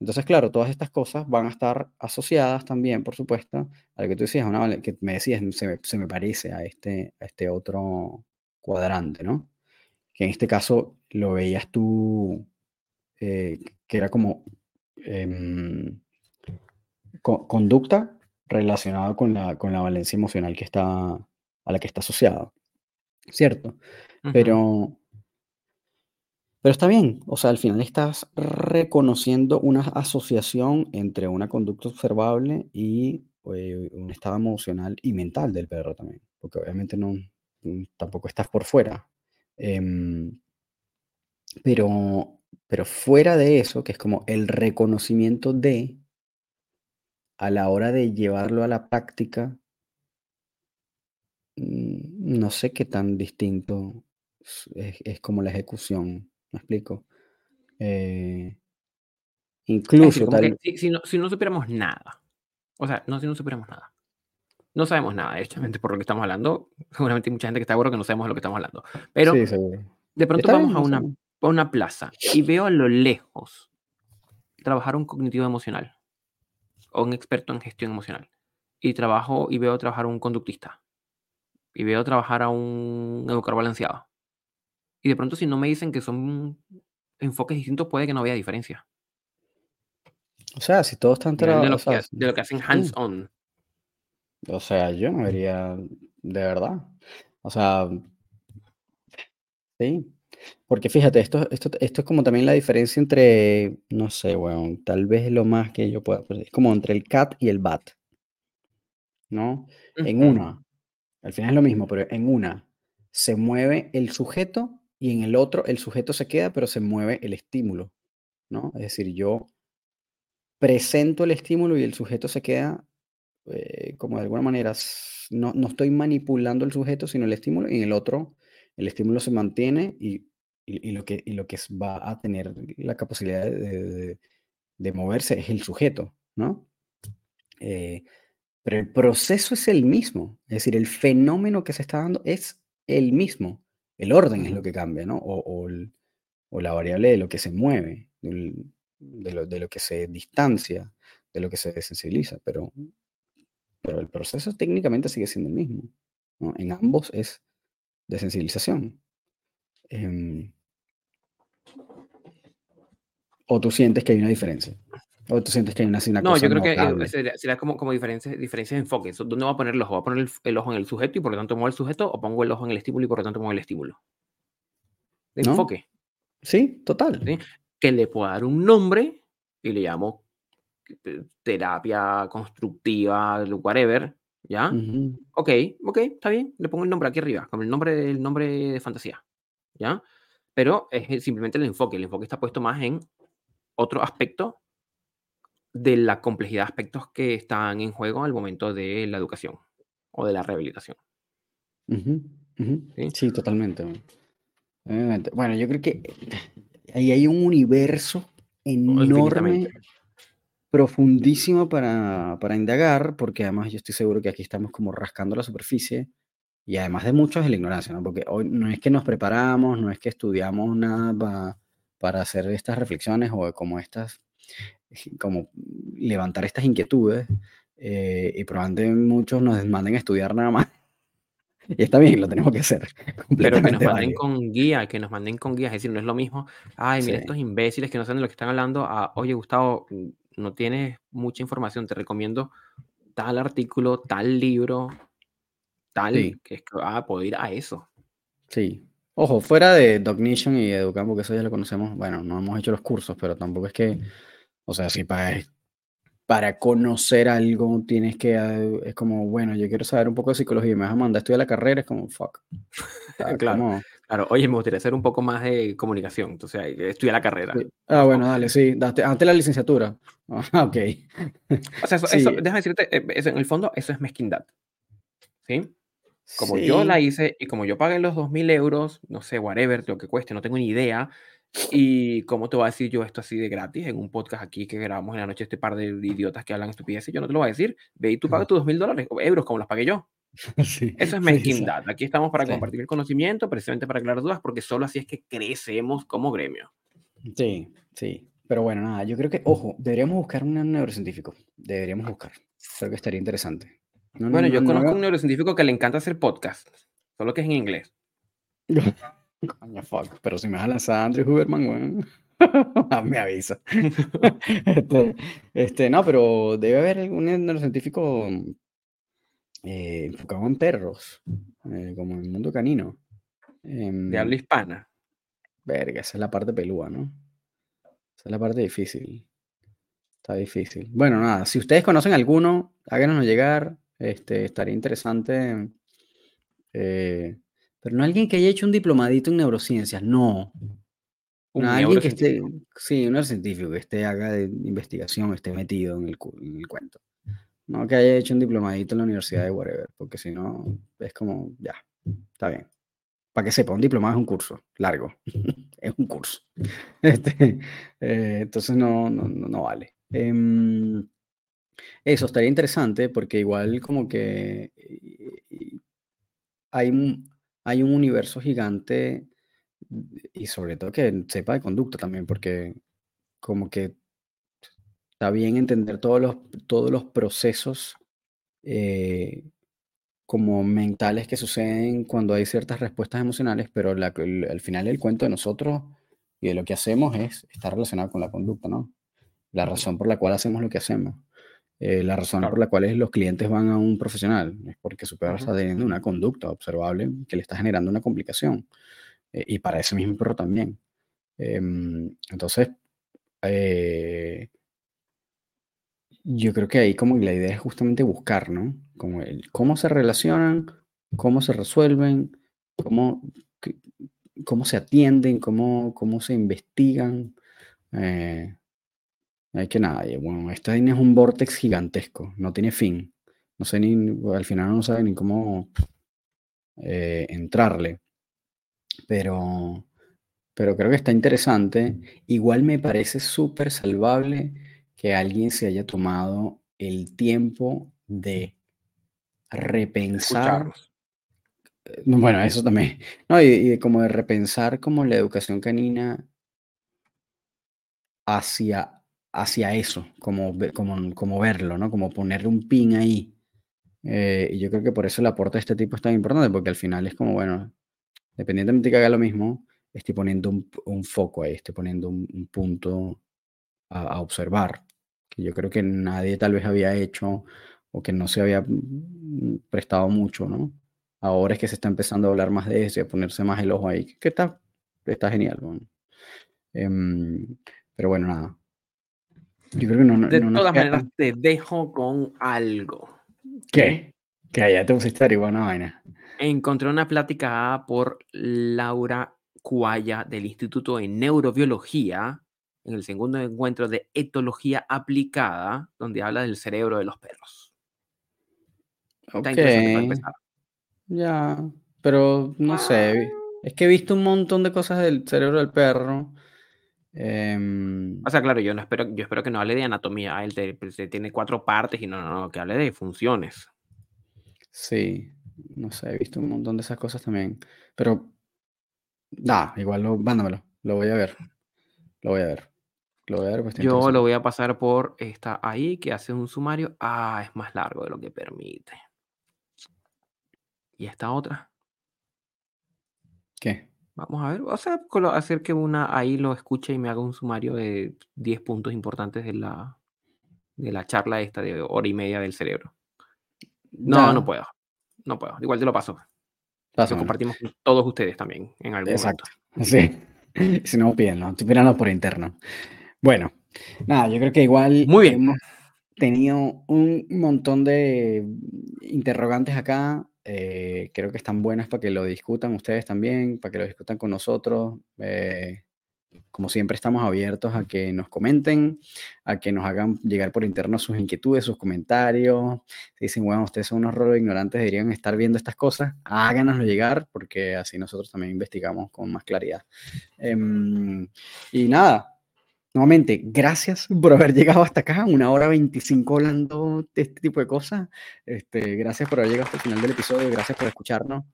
Entonces, claro, todas estas cosas van a estar asociadas también, por supuesto, a lo que tú decías, que me decías, se me, parece a este, a este otro cuadrante, ¿no? Que en este caso lo veías tú, eh, que era como em, conducta relacionada con la, con la valencia emocional que está, a la que está asociada, ¿cierto? Pero pero está bien, o sea, al final estás reconociendo una asociación entre una conducta observable y eh, un estado emocional y mental del perro también, porque obviamente no, mm, tampoco estás por fuera. Em, pero, pero fuera de eso, que es como el reconocimiento de, a la hora de llevarlo a la práctica, mm, no sé qué tan distinto es como la ejecución. ¿Me explico? Eh, incluso si, no, si, no, supiéramos nada, o sea, no si no supiéramos nada, no sabemos nada, hecho, por lo que estamos hablando, seguramente hay mucha gente que está seguro que no sabemos de lo que estamos hablando, pero de pronto vamos a una, a una plaza y veo a lo lejos trabajar un cognitivo emocional o un experto en gestión emocional y trabajo y veo trabajar un conductista y veo trabajar a un educador balanceado y de pronto si no me dicen que son enfoques distintos, puede que no vea diferencia. O sea, si todos están de, que, de lo que hacen hands-on. O sea, yo no vería de verdad. O sea, sí. Porque fíjate, esto, esto, esto es como también la diferencia entre, no sé, bueno, tal vez lo más que yo pueda, es como entre el cat y el bat. ¿No? En una, al final es lo mismo, pero en una se mueve el sujeto y en el otro el sujeto se queda, pero se mueve el estímulo, ¿no? Es decir, yo presento el estímulo y el sujeto se queda eh, como de alguna manera, no, no, estoy manipulando el sujeto, sino el estímulo, y en el otro el estímulo se mantiene y, y, lo, que, y lo que va a tener la capacidad de, de, moverse es el sujeto, ¿no? Eh, pero el proceso es el mismo, es decir, el fenómeno que se está dando es el mismo. El orden es lo que cambia, ¿no? O, la variable de lo que se mueve, de lo, que se distancia, de lo que se desensibiliza, pero, pero el proceso técnicamente sigue siendo el mismo. En ambos es desensibilización. Em, o tú sientes que hay una diferencia. O tú sientes que hay una, una No, yo creo que eh, sería, como, como diferencias, diferencias de enfoque. ¿Dónde voy a poner el ojo? ¿Voy a poner el, ojo en el sujeto y por lo tanto muevo el sujeto? ¿O pongo el ojo en el estímulo y por lo tanto muevo el estímulo? De enfoque. Sí, total. Que le puedo dar un nombre y le llamo eh, terapia constructiva, whatever, ¿ya? Ok, ok, está bien. Le pongo el nombre aquí arriba, como el nombre, del nombre de fantasía, ¿ya? Pero es simplemente el enfoque. El enfoque está puesto más en otro aspecto de la complejidad de aspectos que están en juego al momento de la educación o de la rehabilitación. ¿Sí? totalmente. Bueno, yo creo que ahí hay un universo enorme, profundísimo para, para, indagar, porque además yo estoy seguro que aquí estamos como rascando la superficie y además de muchos es la ignorancia, ¿no? Porque hoy no es que nos preparamos, no es que estudiamos nada para, para hacer estas reflexiones o como estas como levantar estas inquietudes eh, y probablemente muchos nos manden a estudiar nada más. Y está bien, lo tenemos que hacer. Pero que nos manden con guía, que nos manden con guía. Es decir, no es lo mismo, ay, mira, estos imbéciles que no saben de lo que están hablando, a, oye, Gustavo, no tienes mucha información, te recomiendo tal artículo, tal libro, tal, que es que, ah, puedo ir a eso. Sí. Ojo, fuera de Dognition y Educampo, que eso ya lo conocemos, bueno, no hemos hecho los cursos, pero tampoco es que o sea, si para, para conocer algo tienes que, eh, es como, bueno, yo quiero saber un poco de psicología, me vas a mandar a estudiar la carrera, es como, fuck. claro, claro, oye, me gustaría hacer un poco más de comunicación, entonces estudiar la carrera. Ah, bueno, dale, sí, antes la licenciatura. ok. O sea, eso, déjame decirte, eh, en el fondo, eso es mezquindad. ¿Sí? Como yo la hice y como yo pagué los 2.000 euros, no sé, whatever, lo que cueste, no tengo ni idea, y cómo te voy a decir yo esto así de gratis en un podcast aquí que grabamos en la noche este par de idiotas que hablan estupideces, yo no te lo voy a decir. Ve y tú pagas tus dos mil dólares o euros como los pagué yo. Eso es mezquindad. Aquí estamos para compartir el conocimiento, precisamente para aclarar dudas, porque solo así es que crecemos como gremio. Sí, sí. Pero bueno, nada, yo creo que, ojo, deberíamos buscar un neurocientífico. Deberíamos buscar. Creo que estaría interesante. bueno, yo conozco un neurocientífico que le encanta hacer podcast, solo que es en inglés. Coño, fuck. Pero si me vas a lanzar Andrew Huberman, bueno, me avisa. este, este, no, pero debe haber algún neurocientífico eh, enfocado en perros, eh, como en el mundo canino. de habla hispana. Verga, esa es la parte pelúa, ¿no? Esa es la parte difícil. Está difícil. Bueno, nada, si ustedes conocen alguno, háganos llegar. Este, estaría interesante. Eh, pero no alguien que haya hecho un diplomadito en neurociencias, no. Un alguien que esté, sí, un científico que esté haga de investigación, esté metido en el, cuento. No que haya hecho un diplomadito en la universidad de whatever, porque si no, es como, ya, está bien. Para que sepa, un diplomado es un curso largo, es un curso. Este, eh, entonces no, no, no, vale. Em, eso estaría interesante porque igual como que hay, hay un universo gigante y sobre todo que sepa de conducta también, porque como que está bien entender todos los, todos los procesos eh, como mentales que suceden cuando hay ciertas respuestas emocionales, pero al final el cuento de nosotros y de lo que hacemos es estar relacionado con la conducta, ¿no? La razón por la cual hacemos lo que hacemos. Eh, la razón por la cual los clientes van a un profesional es porque su perro está teniendo una conducta observable que le está generando una complicación. Eh, y para ese mismo perro también. Em, entonces, eh, yo creo que ahí como la idea es justamente buscar, ¿no? Como el, cómo se relacionan, cómo se resuelven, cómo, cómo se atienden, cómo, cómo se investigan. Hay que nada, bueno, esta es un vortex gigantesco, no tiene fin. No sé ni, al final no sabe ni cómo eh, entrarle. Pero, pero creo que está interesante. Igual me parece súper salvable que alguien se haya tomado el tiempo de repensar. Eh, bueno, eso también. No, y, y como de repensar como la educación canina hacia hacia eso, como, como, como verlo, ¿no? Como ponerle un pin ahí. Eh, y yo creo que por eso el aporte de este tipo es tan importante, porque al final es como, bueno, dependientemente de que haga lo mismo, estoy poniendo un, foco ahí, estoy poniendo un, punto a, observar, que yo creo que nadie tal vez había hecho o que no se había mm, prestado mucho, ¿no? Ahora es que se está empezando a hablar más de eso y a ponerse más el ojo ahí, que está, está genial. Em, pero bueno, nada, yo creo que no. De todas maneras, te dejo con algo. ¿Qué? Que ya te pusiste a una vaina. Encontré una plática por Laura Cuaya del Instituto de Neurobiología en el segundo encuentro de etología aplicada, donde habla del cerebro de los perros. Está para empezar. Ya, pero no sé. Es que he visto un montón de cosas del cerebro del perro Em, o sea, claro, yo no espero, yo espero que no hable de anatomía. Él pues, tiene cuatro partes y no, no, no, que hable de funciones. Sí, no sé, he visto un montón de esas cosas también. Pero, da, igual lo, mándamelo, lo voy a ver. Lo voy a ver. Lo voy a ver pues, yo lo voy a pasar por esta ahí que hace un sumario. Ah, es más largo de lo que permite. ¿Y esta otra? ¿Qué? Vamos a ver, o sea, hacer que una ahí lo escuche y me haga un sumario de 10 puntos importantes de la, de la charla esta de hora y media del cerebro. No, no, puedo. No puedo. Igual te lo paso. Lo compartimos con todos ustedes también en algún Exacto. Sí. Si no ¿no? Estoy por interno. Bueno, nada, yo creo que igual. Muy bien. tenido un montón de interrogantes acá. Eh, creo que están buenas para que lo discutan ustedes también, para que lo discutan con nosotros. Eh, como siempre estamos abiertos a que nos comenten, a que nos hagan llegar por interno sus inquietudes, sus comentarios. Si dicen, bueno, ustedes son unos rolos ignorantes, deberían estar viendo estas cosas, háganoslo llegar porque así nosotros también investigamos con más claridad. Em, y nada, nuevamente, gracias por haber llegado hasta acá, una hora 25 hablando de este tipo de cosas. Este, gracias por haber llegado hasta el final del episodio, gracias por escucharnos.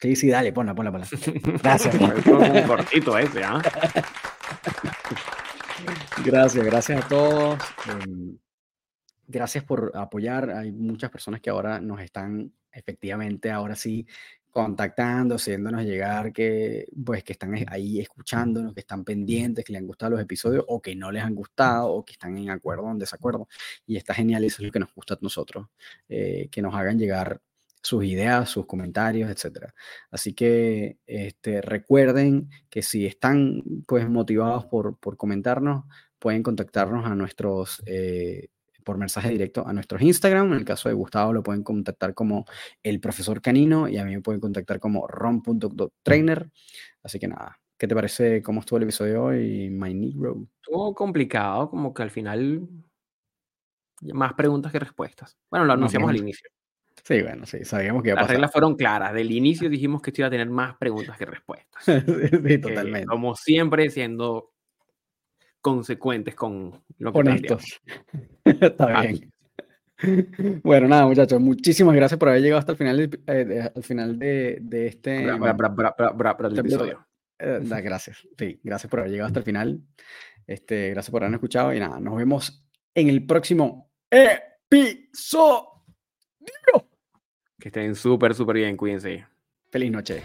Sí, sí, dale, ponla, ponla, ponla. Gracias. un cortito ese, ¿ah? Gracias, gracias a todos. Em, gracias por apoyar. Hay muchas personas que ahora nos están efectivamente, ahora sí, contactando, haciéndonos llegar que, pues, que están ahí escuchándonos, que están pendientes, que les han gustado los episodios o que no les han gustado o que están en acuerdo o en desacuerdo. Y está genial, eso es lo que nos gusta a nosotros, eh, que nos hagan llegar sus ideas, sus comentarios, etc. Así que este, recuerden que si están pues, motivados por, por comentarnos, pueden contactarnos a nuestros, eh, por mensaje directo a nuestros Instagram. En el caso de Gustavo lo pueden contactar como el profesor canino y a mí me pueden contactar como rom.trainer. Así que nada, ¿qué te parece cómo estuvo el episodio hoy, My Negro? Estuvo complicado, como que al final más preguntas que respuestas. Bueno, lo anunciamos al inicio. Sí, bueno, sí, sabíamos que iba a Las reglas fueron claras. Del inicio dijimos que esto iba a tener más preguntas que respuestas. sí, totalmente. como siempre, siendo consecuentes con lo que Honestos. Está bien. Bueno, nada, muchachos, muchísimas gracias por haber llegado hasta el final, de, eh, al final de, de este, episodio. Eh, gracias, sí, gracias por haber llegado hasta el final. Este, gracias por habernos escuchado y nada, nos vemos en el próximo episodio. Que estén súper, súper bien. Cuídense. Feliz noche.